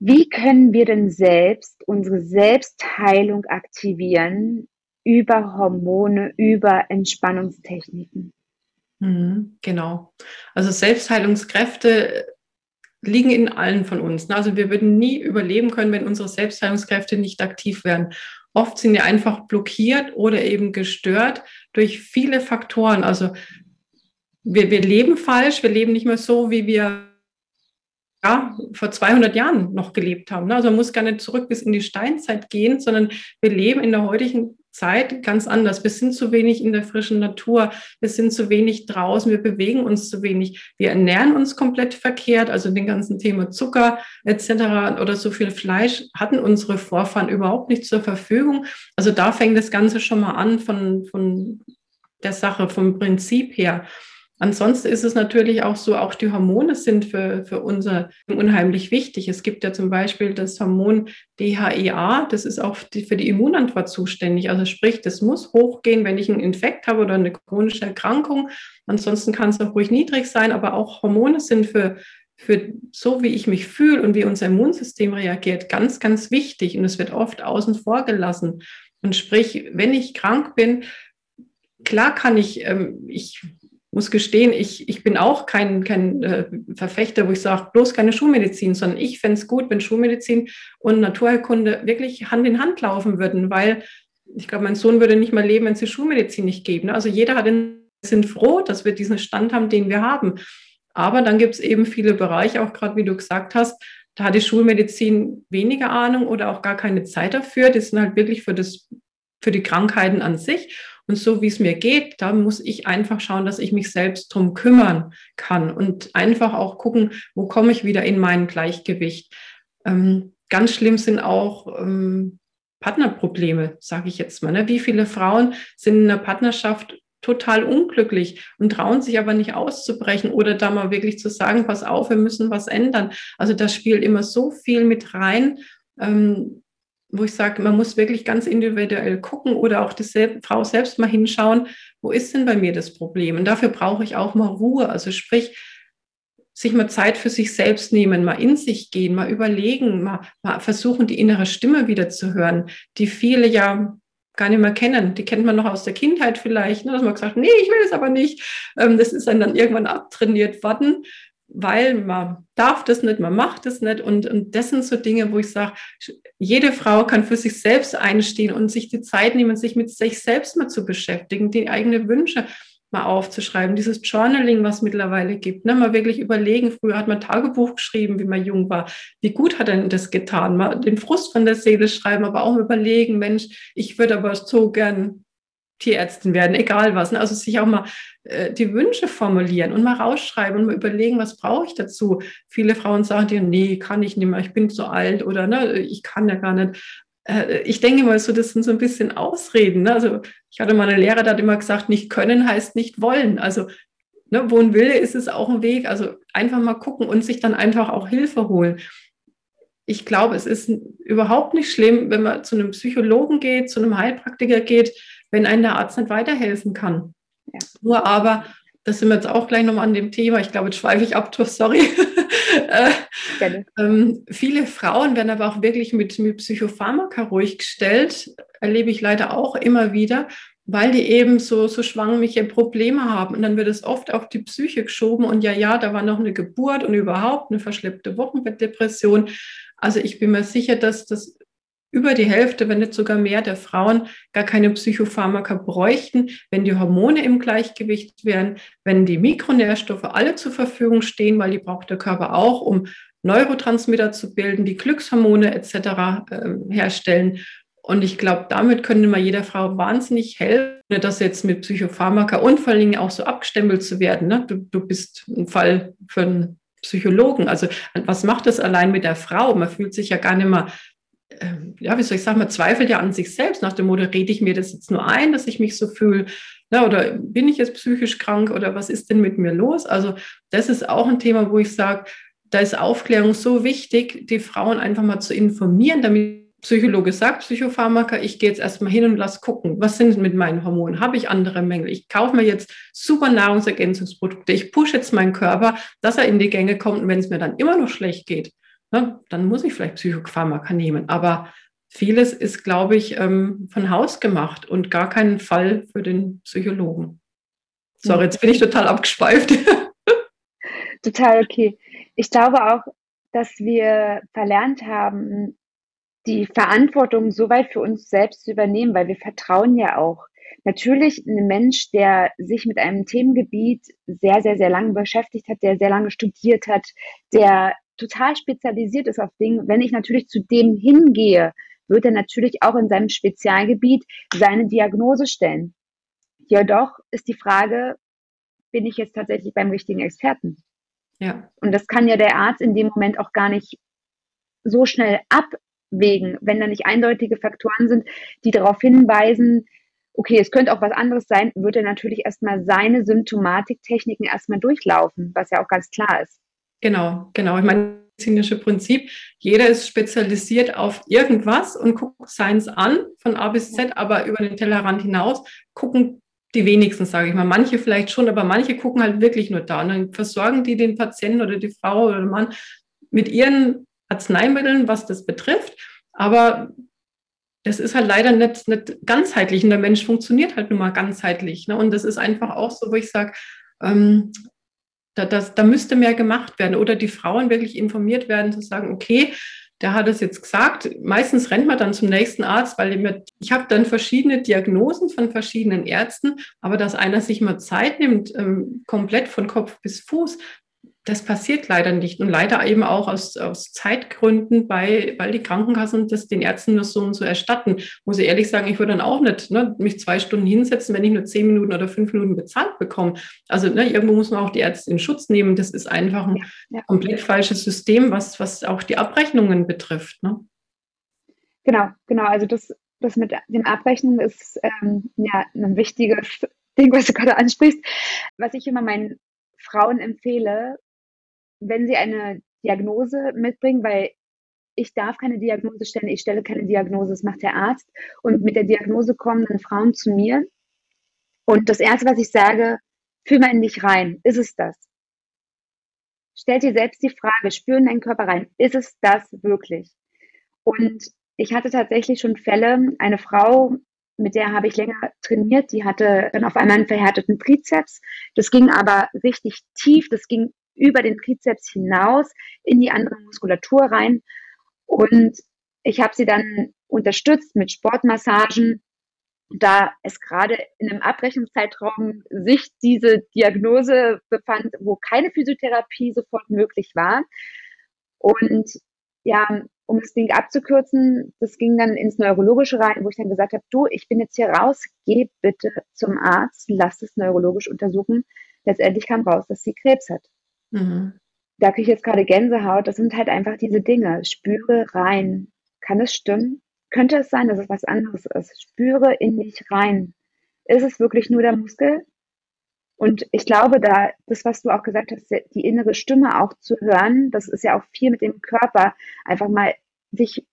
Wie können wir denn selbst unsere Selbstheilung aktivieren über Hormone, über Entspannungstechniken? Mhm, genau. Also Selbstheilungskräfte liegen in allen von uns. Also wir würden nie überleben können, wenn unsere Selbstheilungskräfte nicht aktiv wären. Oft sind die einfach blockiert oder eben gestört durch viele Faktoren. Also wir, wir leben falsch, wir leben nicht mehr so, wie wir ja, vor 200 Jahren noch gelebt haben. Also man muss gar nicht zurück bis in die Steinzeit gehen, sondern wir leben in der heutigen Zeit ganz anders. Wir sind zu wenig in der frischen Natur, wir sind zu wenig draußen, wir bewegen uns zu wenig, wir ernähren uns komplett verkehrt, also den ganzen Thema Zucker etc. oder so viel Fleisch hatten unsere Vorfahren überhaupt nicht zur Verfügung. Also da fängt das Ganze schon mal an von, von der Sache, vom Prinzip her. Ansonsten ist es natürlich auch so, auch die Hormone sind für, für unser unheimlich wichtig. Es gibt ja zum Beispiel das Hormon DHEA, das ist auch für die Immunantwort zuständig. Also sprich, das muss hochgehen, wenn ich einen Infekt habe oder eine chronische Erkrankung. Ansonsten kann es auch ruhig niedrig sein, aber auch Hormone sind für, für so, wie ich mich fühle und wie unser Immunsystem reagiert, ganz, ganz wichtig. Und es wird oft außen vor gelassen. Und sprich, wenn ich krank bin, klar kann ich, ähm, ich muss gestehen, ich, ich bin auch kein, kein äh, Verfechter, wo ich sage, bloß keine Schulmedizin, sondern ich fände es gut, wenn Schulmedizin und Naturheilkunde wirklich Hand in Hand laufen würden, weil ich glaube, mein Sohn würde nicht mal leben, wenn es die Schulmedizin nicht gäbe. Ne? Also jeder hat den, sind froh, dass wir diesen Stand haben, den wir haben. Aber dann gibt es eben viele Bereiche, auch gerade wie du gesagt hast, da hat die Schulmedizin weniger Ahnung oder auch gar keine Zeit dafür. Die sind halt wirklich für, das, für die Krankheiten an sich. Und so wie es mir geht, da muss ich einfach schauen, dass ich mich selbst drum kümmern kann und einfach auch gucken, wo komme ich wieder in mein Gleichgewicht. Ähm, ganz schlimm sind auch ähm, Partnerprobleme, sage ich jetzt mal. Ne? Wie viele Frauen sind in einer Partnerschaft total unglücklich und trauen sich aber nicht auszubrechen oder da mal wirklich zu sagen, pass auf, wir müssen was ändern. Also das spielt immer so viel mit rein. Ähm, wo ich sage, man muss wirklich ganz individuell gucken oder auch die Frau selbst mal hinschauen, wo ist denn bei mir das Problem? Und dafür brauche ich auch mal Ruhe. Also sprich, sich mal Zeit für sich selbst nehmen, mal in sich gehen, mal überlegen, mal, mal versuchen, die innere Stimme wieder zu hören, die viele ja gar nicht mehr kennen. Die kennt man noch aus der Kindheit vielleicht, ne, dass man gesagt, nee, ich will es aber nicht. Ähm, das ist dann irgendwann abtrainiert worden weil man darf das nicht, man macht das nicht. Und, und das sind so Dinge, wo ich sage, jede Frau kann für sich selbst einstehen und sich die Zeit nehmen, sich mit sich selbst mal zu beschäftigen, die eigenen Wünsche mal aufzuschreiben. Dieses Journaling, was mittlerweile gibt, ne? mal wirklich überlegen. Früher hat man Tagebuch geschrieben, wie man jung war. Wie gut hat denn das getan? Mal den Frust von der Seele schreiben, aber auch überlegen, Mensch, ich würde aber so gern Tierärztin werden, egal was. Ne? Also sich auch mal äh, die Wünsche formulieren und mal rausschreiben und mal überlegen, was brauche ich dazu. Viele Frauen sagen dir, nee, kann ich nicht mehr, ich bin zu alt oder ne, ich kann ja gar nicht. Äh, ich denke mal so, das sind so ein bisschen Ausreden. Ne? Also ich hatte mal eine Lehrer, der hat immer gesagt, nicht können heißt nicht wollen. Also ne, wo ein Wille ist, ist auch ein Weg. Also einfach mal gucken und sich dann einfach auch Hilfe holen ich glaube, es ist überhaupt nicht schlimm, wenn man zu einem Psychologen geht, zu einem Heilpraktiker geht, wenn einem der Arzt nicht weiterhelfen kann. Ja. Nur aber, das sind wir jetzt auch gleich nochmal an dem Thema, ich glaube, jetzt schweife ich ab, sorry. [laughs] äh, ähm, viele Frauen werden aber auch wirklich mit, mit Psychopharmaka ruhig gestellt, erlebe ich leider auch immer wieder, weil die eben so, so schwangliche Probleme haben. Und dann wird es oft auf die Psyche geschoben und ja, ja, da war noch eine Geburt und überhaupt eine verschleppte Wochenbettdepression. Also ich bin mir sicher, dass das über die Hälfte, wenn nicht sogar mehr der Frauen gar keine Psychopharmaka bräuchten, wenn die Hormone im Gleichgewicht wären, wenn die Mikronährstoffe alle zur Verfügung stehen, weil die braucht der Körper auch, um Neurotransmitter zu bilden, die Glückshormone etc. Äh, herstellen. Und ich glaube, damit könnte man jeder Frau wahnsinnig helfen, das jetzt mit Psychopharmaka und vor allen Dingen auch so abgestempelt zu werden. Ne? Du, du bist ein Fall für einen Psychologen. Also was macht das allein mit der Frau? Man fühlt sich ja gar nicht mehr ähm, ja, wie soll ich sagen, man zweifelt ja an sich selbst nach dem Motto, rede ich mir das jetzt nur ein, dass ich mich so fühle, ja, oder bin ich jetzt psychisch krank oder was ist denn mit mir los? Also das ist auch ein Thema, wo ich sage, da ist Aufklärung so wichtig, die Frauen einfach mal zu informieren, damit Psychologe sagt, Psychopharmaka, ich gehe jetzt erstmal hin und lass gucken, was sind mit meinen Hormonen? Habe ich andere Mängel? Ich kaufe mir jetzt super Nahrungsergänzungsprodukte. Ich pushe jetzt meinen Körper, dass er in die Gänge kommt. Und wenn es mir dann immer noch schlecht geht, ne, dann muss ich vielleicht Psychopharmaka nehmen. Aber vieles ist, glaube ich, ähm, von Haus gemacht und gar kein Fall für den Psychologen. Sorry, jetzt bin ich total abgeschweift. [laughs] Total okay. Ich glaube auch, dass wir verlernt haben, die Verantwortung so weit für uns selbst zu übernehmen, weil wir vertrauen ja auch. Natürlich ein Mensch, der sich mit einem Themengebiet sehr, sehr, sehr lange beschäftigt hat, der sehr lange studiert hat, der total spezialisiert ist auf Dinge. Wenn ich natürlich zu dem hingehe, wird er natürlich auch in seinem Spezialgebiet seine Diagnose stellen. Jedoch ist die Frage, bin ich jetzt tatsächlich beim richtigen Experten? Ja. Und das kann ja der Arzt in dem Moment auch gar nicht so schnell abwägen, wenn da nicht eindeutige Faktoren sind, die darauf hinweisen, okay, es könnte auch was anderes sein, wird er natürlich erstmal seine Symptomatiktechniken erstmal durchlaufen, was ja auch ganz klar ist. Genau, genau. Ich meine, medizinische Prinzip, jeder ist spezialisiert auf irgendwas und guckt seins an, von A bis Z, aber über den Tellerrand hinaus gucken die wenigsten, sage ich mal. Manche vielleicht schon, aber manche gucken halt wirklich nur da. Und dann versorgen die den Patienten oder die Frau oder den Mann mit ihren Arzneimitteln, was das betrifft. Aber das ist halt leider nicht, nicht ganzheitlich und der Mensch funktioniert halt nun mal ganzheitlich. Ne? Und das ist einfach auch so, wo ich sage, ähm, da, das, da müsste mehr gemacht werden oder die Frauen wirklich informiert werden, zu sagen, okay, der hat es jetzt gesagt. Meistens rennt man dann zum nächsten Arzt, weil ich, habe dann verschiedene Diagnosen von verschiedenen Ärzten, aber dass einer sich mal Zeit nimmt, ähm, komplett von Kopf bis Fuß, das passiert leider nicht und leider eben auch aus, aus Zeitgründen, bei, weil die Krankenkassen das den Ärzten nur so und so erstatten. Muss ich ehrlich sagen, ich würde dann auch nicht ne, mich zwei Stunden hinsetzen, wenn ich nur zehn Minuten oder fünf Minuten bezahlt bekomme. Also ne, irgendwo muss man auch die Ärzte in Schutz nehmen. Das ist einfach ein ja, ja. komplett falsches System, was, was auch die Abrechnungen betrifft. Ne? Genau, genau. Also das, das mit den Abrechnungen ist ähm, ja ein wichtiges Ding, was du gerade ansprichst. Was ich immer meinen Frauen empfehle, wenn sie eine Diagnose mitbringen, weil ich darf keine Diagnose stellen, ich stelle keine Diagnose, das macht der Arzt. Und mit der Diagnose kommen dann Frauen zu mir. Und das Erste, was ich sage, fühl mal in dich rein. Ist es das? Stell dir selbst die Frage, spür in deinen Körper rein. Ist es das wirklich? Und ich hatte tatsächlich schon Fälle, eine Frau, mit der habe ich länger trainiert, die hatte dann auf einmal einen verhärteten Trizeps. Das ging aber richtig tief, das ging über den Trizeps hinaus in die andere Muskulatur rein. Und ich habe sie dann unterstützt mit Sportmassagen, da es gerade in einem Abrechnungszeitraum sich diese Diagnose befand, wo keine Physiotherapie sofort möglich war. Und ja, um das Ding abzukürzen, das ging dann ins Neurologische rein, wo ich dann gesagt habe, du, ich bin jetzt hier raus, geh bitte zum Arzt, lass es neurologisch untersuchen. Letztendlich kam raus, dass sie Krebs hat. Mhm. Da kriege ich jetzt gerade Gänsehaut. Das sind halt einfach diese Dinge. Spüre rein. Kann es stimmen? Könnte es sein, dass es was anderes ist? Spüre in dich rein. Ist es wirklich nur der Muskel? Und ich glaube, da, das, was du auch gesagt hast, die innere Stimme auch zu hören, das ist ja auch viel mit dem Körper, einfach mal sich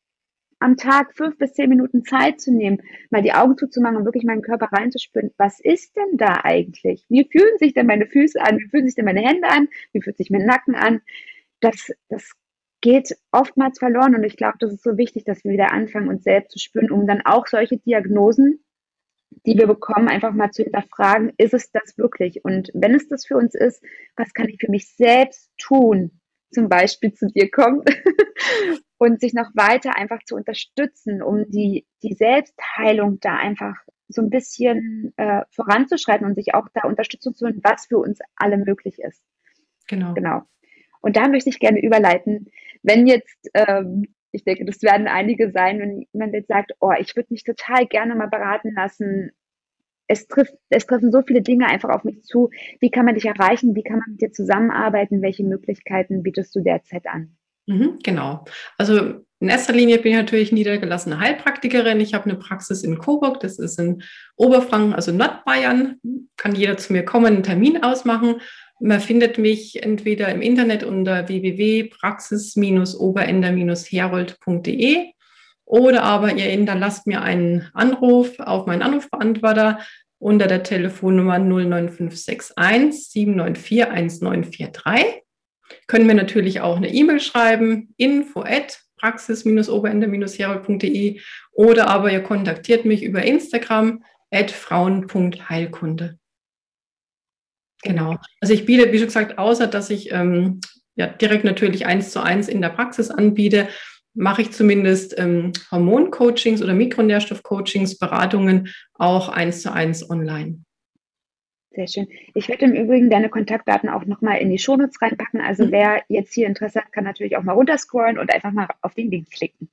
am Tag fünf bis zehn Minuten Zeit zu nehmen, mal die Augen zuzumachen und wirklich meinen Körper reinzuspüren. Was ist denn da eigentlich? Wie fühlen sich denn meine Füße an? Wie fühlen sich denn meine Hände an? Wie fühlt sich mein Nacken an? Das, das geht oftmals verloren und ich glaube, das ist so wichtig, dass wir wieder anfangen, uns selbst zu spüren, um dann auch solche Diagnosen, die wir bekommen, einfach mal zu hinterfragen, ist es das wirklich? Und wenn es das für uns ist, was kann ich für mich selbst tun? Zum Beispiel zu dir kommt [laughs] und sich noch weiter einfach zu unterstützen, um die, die Selbstheilung da einfach so ein bisschen äh, voranzuschreiten und sich auch da Unterstützung zu holen, was für uns alle möglich ist. Genau. Genau. Und da möchte ich gerne überleiten, wenn jetzt, ähm, ich denke, das werden einige sein, wenn jemand jetzt sagt, oh, ich würde mich total gerne mal beraten lassen. Es trifft, es treffen so viele Dinge einfach auf mich zu. Wie kann man dich erreichen? Wie kann man mit dir zusammenarbeiten? Welche Möglichkeiten bietest du derzeit an? Mhm, genau. Also in erster Linie bin ich natürlich niedergelassene Heilpraktikerin. Ich habe eine Praxis in Coburg, das ist in Oberfranken, also Nordbayern. Kann jeder zu mir kommen, einen Termin ausmachen. Man findet mich entweder im Internet unter www.praxis-oberender-herold.de Oder aber ihr hinterlasst mir einen Anruf auf meinen Anrufbeantworter unter der Telefonnummer 09561 794 1943. Können wir natürlich auch eine E-Mail schreiben, info at praxis-oberende-herold.de oder aber ihr kontaktiert mich über Instagram at frauen.heilkunde. Genau. Also ich biete, wie schon gesagt, außer dass ich ähm, ja, direkt natürlich eins zu eins in der Praxis anbiete, mache ich zumindest ähm, Hormoncoachings oder Mikronährstoffcoachings, Beratungen auch eins zu eins online. Sehr schön. Ich werde im Übrigen deine Kontaktdaten auch nochmal in die Shownotes reinpacken. Also mhm. wer jetzt hier Interesse hat, kann natürlich auch mal runterscrollen und einfach mal auf den Link klicken.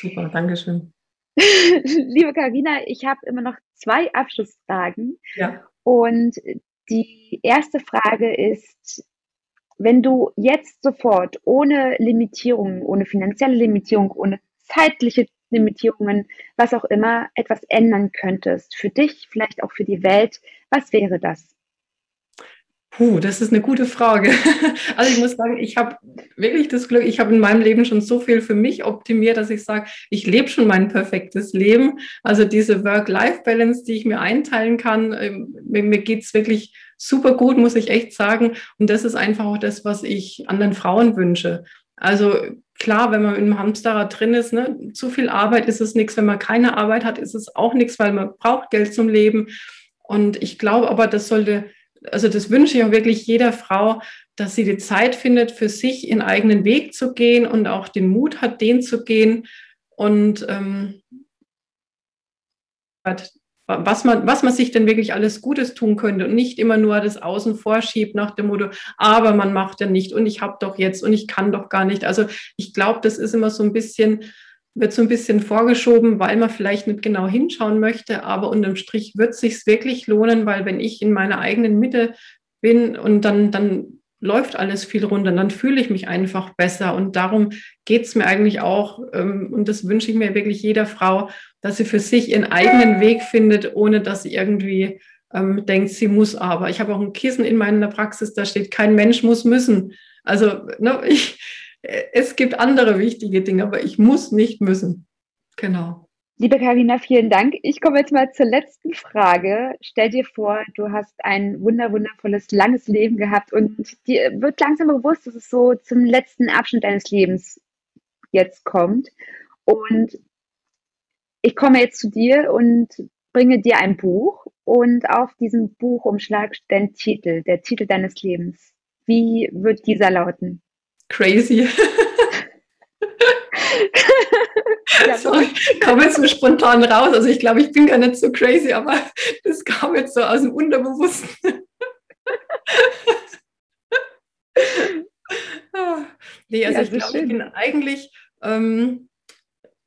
Super, Dankeschön. [laughs] Liebe Karina, ich habe immer noch zwei Abschlussfragen. Ja. Und die erste Frage ist, wenn du jetzt sofort ohne Limitierungen, ohne finanzielle Limitierung, ohne zeitliche Limitierungen, was auch immer, etwas ändern könntest, für dich, vielleicht auch für die Welt, was wäre das? Puh, das ist eine gute Frage. [laughs] Also ich muss sagen, ich habe wirklich das Glück, ich habe in meinem Leben schon so viel für mich optimiert, dass ich sage, ich lebe schon mein perfektes Leben. Also diese Work-Life-Balance, die ich mir einteilen kann, ähm, mir, mir geht es wirklich super gut, muss ich echt sagen. Und das ist einfach auch das, was ich anderen Frauen wünsche. Also klar, wenn man im Hamsterrad drin ist, ne, zu viel Arbeit ist es nichts. Wenn man keine Arbeit hat, ist es auch nichts, weil man braucht Geld zum Leben. Und ich glaube aber, das sollte also das wünsche ich auch wirklich jeder Frau, dass sie die Zeit findet, für sich ihren eigenen Weg zu gehen und auch den Mut hat, den zu gehen und ähm, was man, was man sich denn wirklich alles Gutes tun könnte und nicht immer nur das Außen vorschiebt nach dem Motto, aber man macht ja nicht und ich habe doch jetzt und ich kann doch gar nicht. Also ich glaube, das ist immer so ein bisschen wird so ein bisschen vorgeschoben, weil man vielleicht nicht genau hinschauen möchte, aber unterm Strich wird es sich wirklich lohnen, weil wenn ich in meiner eigenen Mitte bin und dann, dann läuft alles viel runter, dann fühle ich mich einfach besser. Und darum geht es mir eigentlich auch, ähm, und das wünsche ich mir wirklich jeder Frau, dass sie für sich ihren eigenen Weg findet, ohne dass sie irgendwie ähm, denkt, sie muss aber. Ich habe auch ein Kissen in meiner Praxis, da steht, kein Mensch muss müssen. Also ne, [laughs] ich, es gibt andere wichtige Dinge, aber ich muss nicht müssen. Genau. Liebe Karina, vielen Dank. Ich komme jetzt mal zur letzten Frage. Stell dir vor, du hast ein wunder wundervolles, langes Leben gehabt und dir wird langsam bewusst, dass es so zum letzten Abschnitt deines Lebens jetzt kommt. Und ich komme jetzt zu dir und bringe dir ein Buch und auf diesem Buchumschlag steht dein Titel, der Titel deines Lebens. Wie wird dieser lauten? crazy. [laughs] ja, so, kam jetzt so spontan raus. Also ich glaube, ich bin gar nicht so crazy, aber das kam jetzt so aus dem Unterbewussten. [laughs] nee, also ja, ich glaube, ich bin eigentlich ähm,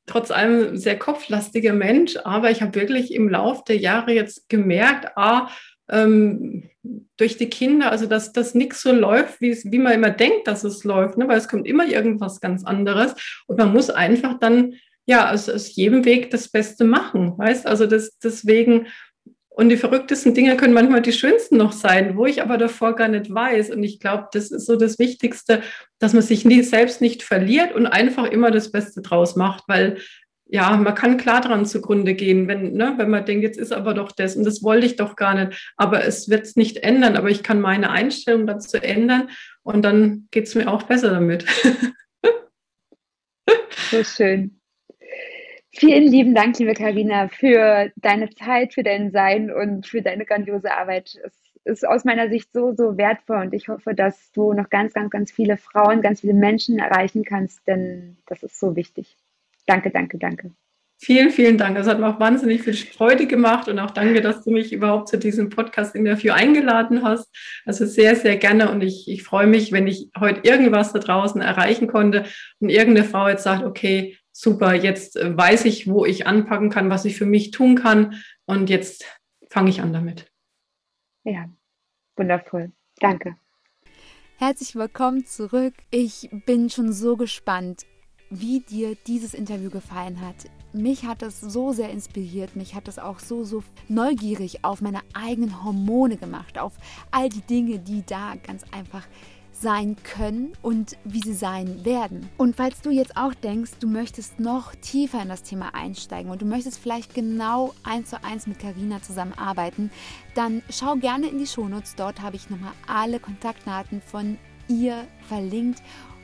trotz allem sehr kopflastiger Mensch, aber ich habe wirklich im Laufe der Jahre jetzt gemerkt, ah, ähm, durch die Kinder, also dass das nichts so läuft, wie, man immer denkt, dass es läuft, ne? weil es kommt immer irgendwas ganz anderes und man muss einfach dann ja aus, aus jedem Weg das Beste machen, weißt? Also das, deswegen und die verrücktesten Dinge können manchmal die schönsten noch sein, wo ich aber davor gar nicht weiß. Und ich glaube, das ist so das Wichtigste, dass man sich nie, selbst nicht verliert und einfach immer das Beste draus macht, weil ja, man kann klar dran zugrunde gehen, wenn, ne, wenn man denkt, jetzt ist aber doch das und das wollte ich doch gar nicht. Aber es wird es nicht ändern. Aber ich kann meine Einstellung dazu ändern und dann geht es mir auch besser damit. [laughs] So schön. Vielen lieben Dank, liebe Karina, für deine Zeit, für dein Sein und für deine grandiose Arbeit. Es ist aus meiner Sicht so, so wertvoll und ich hoffe, dass du noch ganz, ganz, ganz viele Frauen, ganz viele Menschen erreichen kannst, denn das ist so wichtig. Danke, danke, danke. Vielen, vielen Dank. Das hat mir auch wahnsinnig viel Freude gemacht und auch danke, dass du mich überhaupt zu diesem Podcast-Interview eingeladen hast. Also sehr, sehr gerne und ich, ich freue mich, wenn ich heute irgendwas da draußen erreichen konnte und irgendeine Frau jetzt sagt, okay, super, jetzt äh, weiß ich, wo ich anpacken kann, was ich für mich tun kann und jetzt fange ich an damit. Ja, wundervoll. Danke. Herzlich willkommen zurück. Ich bin schon so gespannt, wie dir dieses Interview gefallen hat. Mich hat es so sehr inspiriert, mich hat es auch so, so neugierig auf meine eigenen Hormone gemacht, auf all die Dinge, die da ganz einfach sein können und wie sie sein werden. Und falls du jetzt auch denkst, du möchtest noch tiefer in das Thema einsteigen und du möchtest vielleicht genau eins zu eins mit Karina zusammenarbeiten, dann schau gerne in die Shownotes. Dort habe ich nochmal alle Kontaktdaten von ihr verlinkt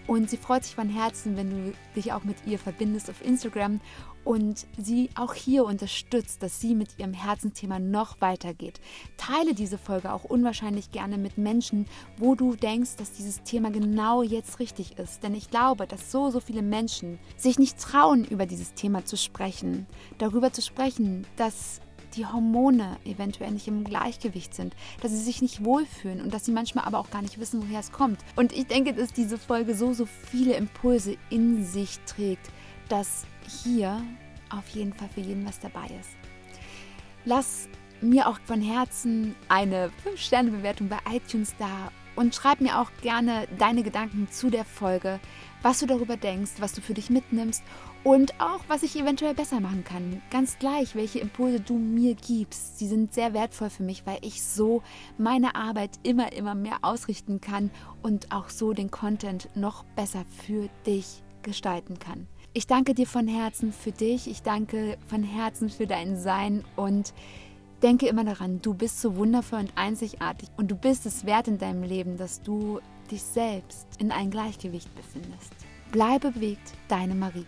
und sie freut sich von Herzen, wenn du dich auch mit ihr verbindest auf Instagram und sie auch hier unterstützt, dass sie mit ihrem Herzensthema noch weitergeht. Teile diese Folge auch unwahrscheinlich gerne mit Menschen, wo du denkst, dass dieses Thema genau jetzt richtig ist. Denn ich glaube, dass so, so viele Menschen sich nicht trauen, über dieses Thema zu sprechen. Darüber zu sprechen, dass die Hormone eventuell nicht im Gleichgewicht sind, dass sie sich nicht wohlfühlen und dass sie manchmal aber auch gar nicht wissen, woher es kommt. Und ich denke, dass diese Folge so, so viele Impulse in sich trägt, dass hier auf jeden Fall für jeden was dabei ist. Lass mir auch von Herzen eine 5-Sterne-Bewertung bei iTunes da und schreib mir auch gerne deine Gedanken zu der Folge, was du darüber denkst, was du für dich mitnimmst und auch, was ich eventuell besser machen kann. Ganz gleich, welche Impulse du mir gibst. Sie sind sehr wertvoll für mich, weil ich so meine Arbeit immer, immer mehr ausrichten kann und auch so den Content noch besser für dich gestalten kann. Ich danke dir von Herzen für dich. Ich danke von Herzen für dein Sein und denke immer daran, du bist so wundervoll und einzigartig und du bist es wert in deinem Leben, dass du dich selbst in ein Gleichgewicht befindest. Bleibe bewegt, deine Marie.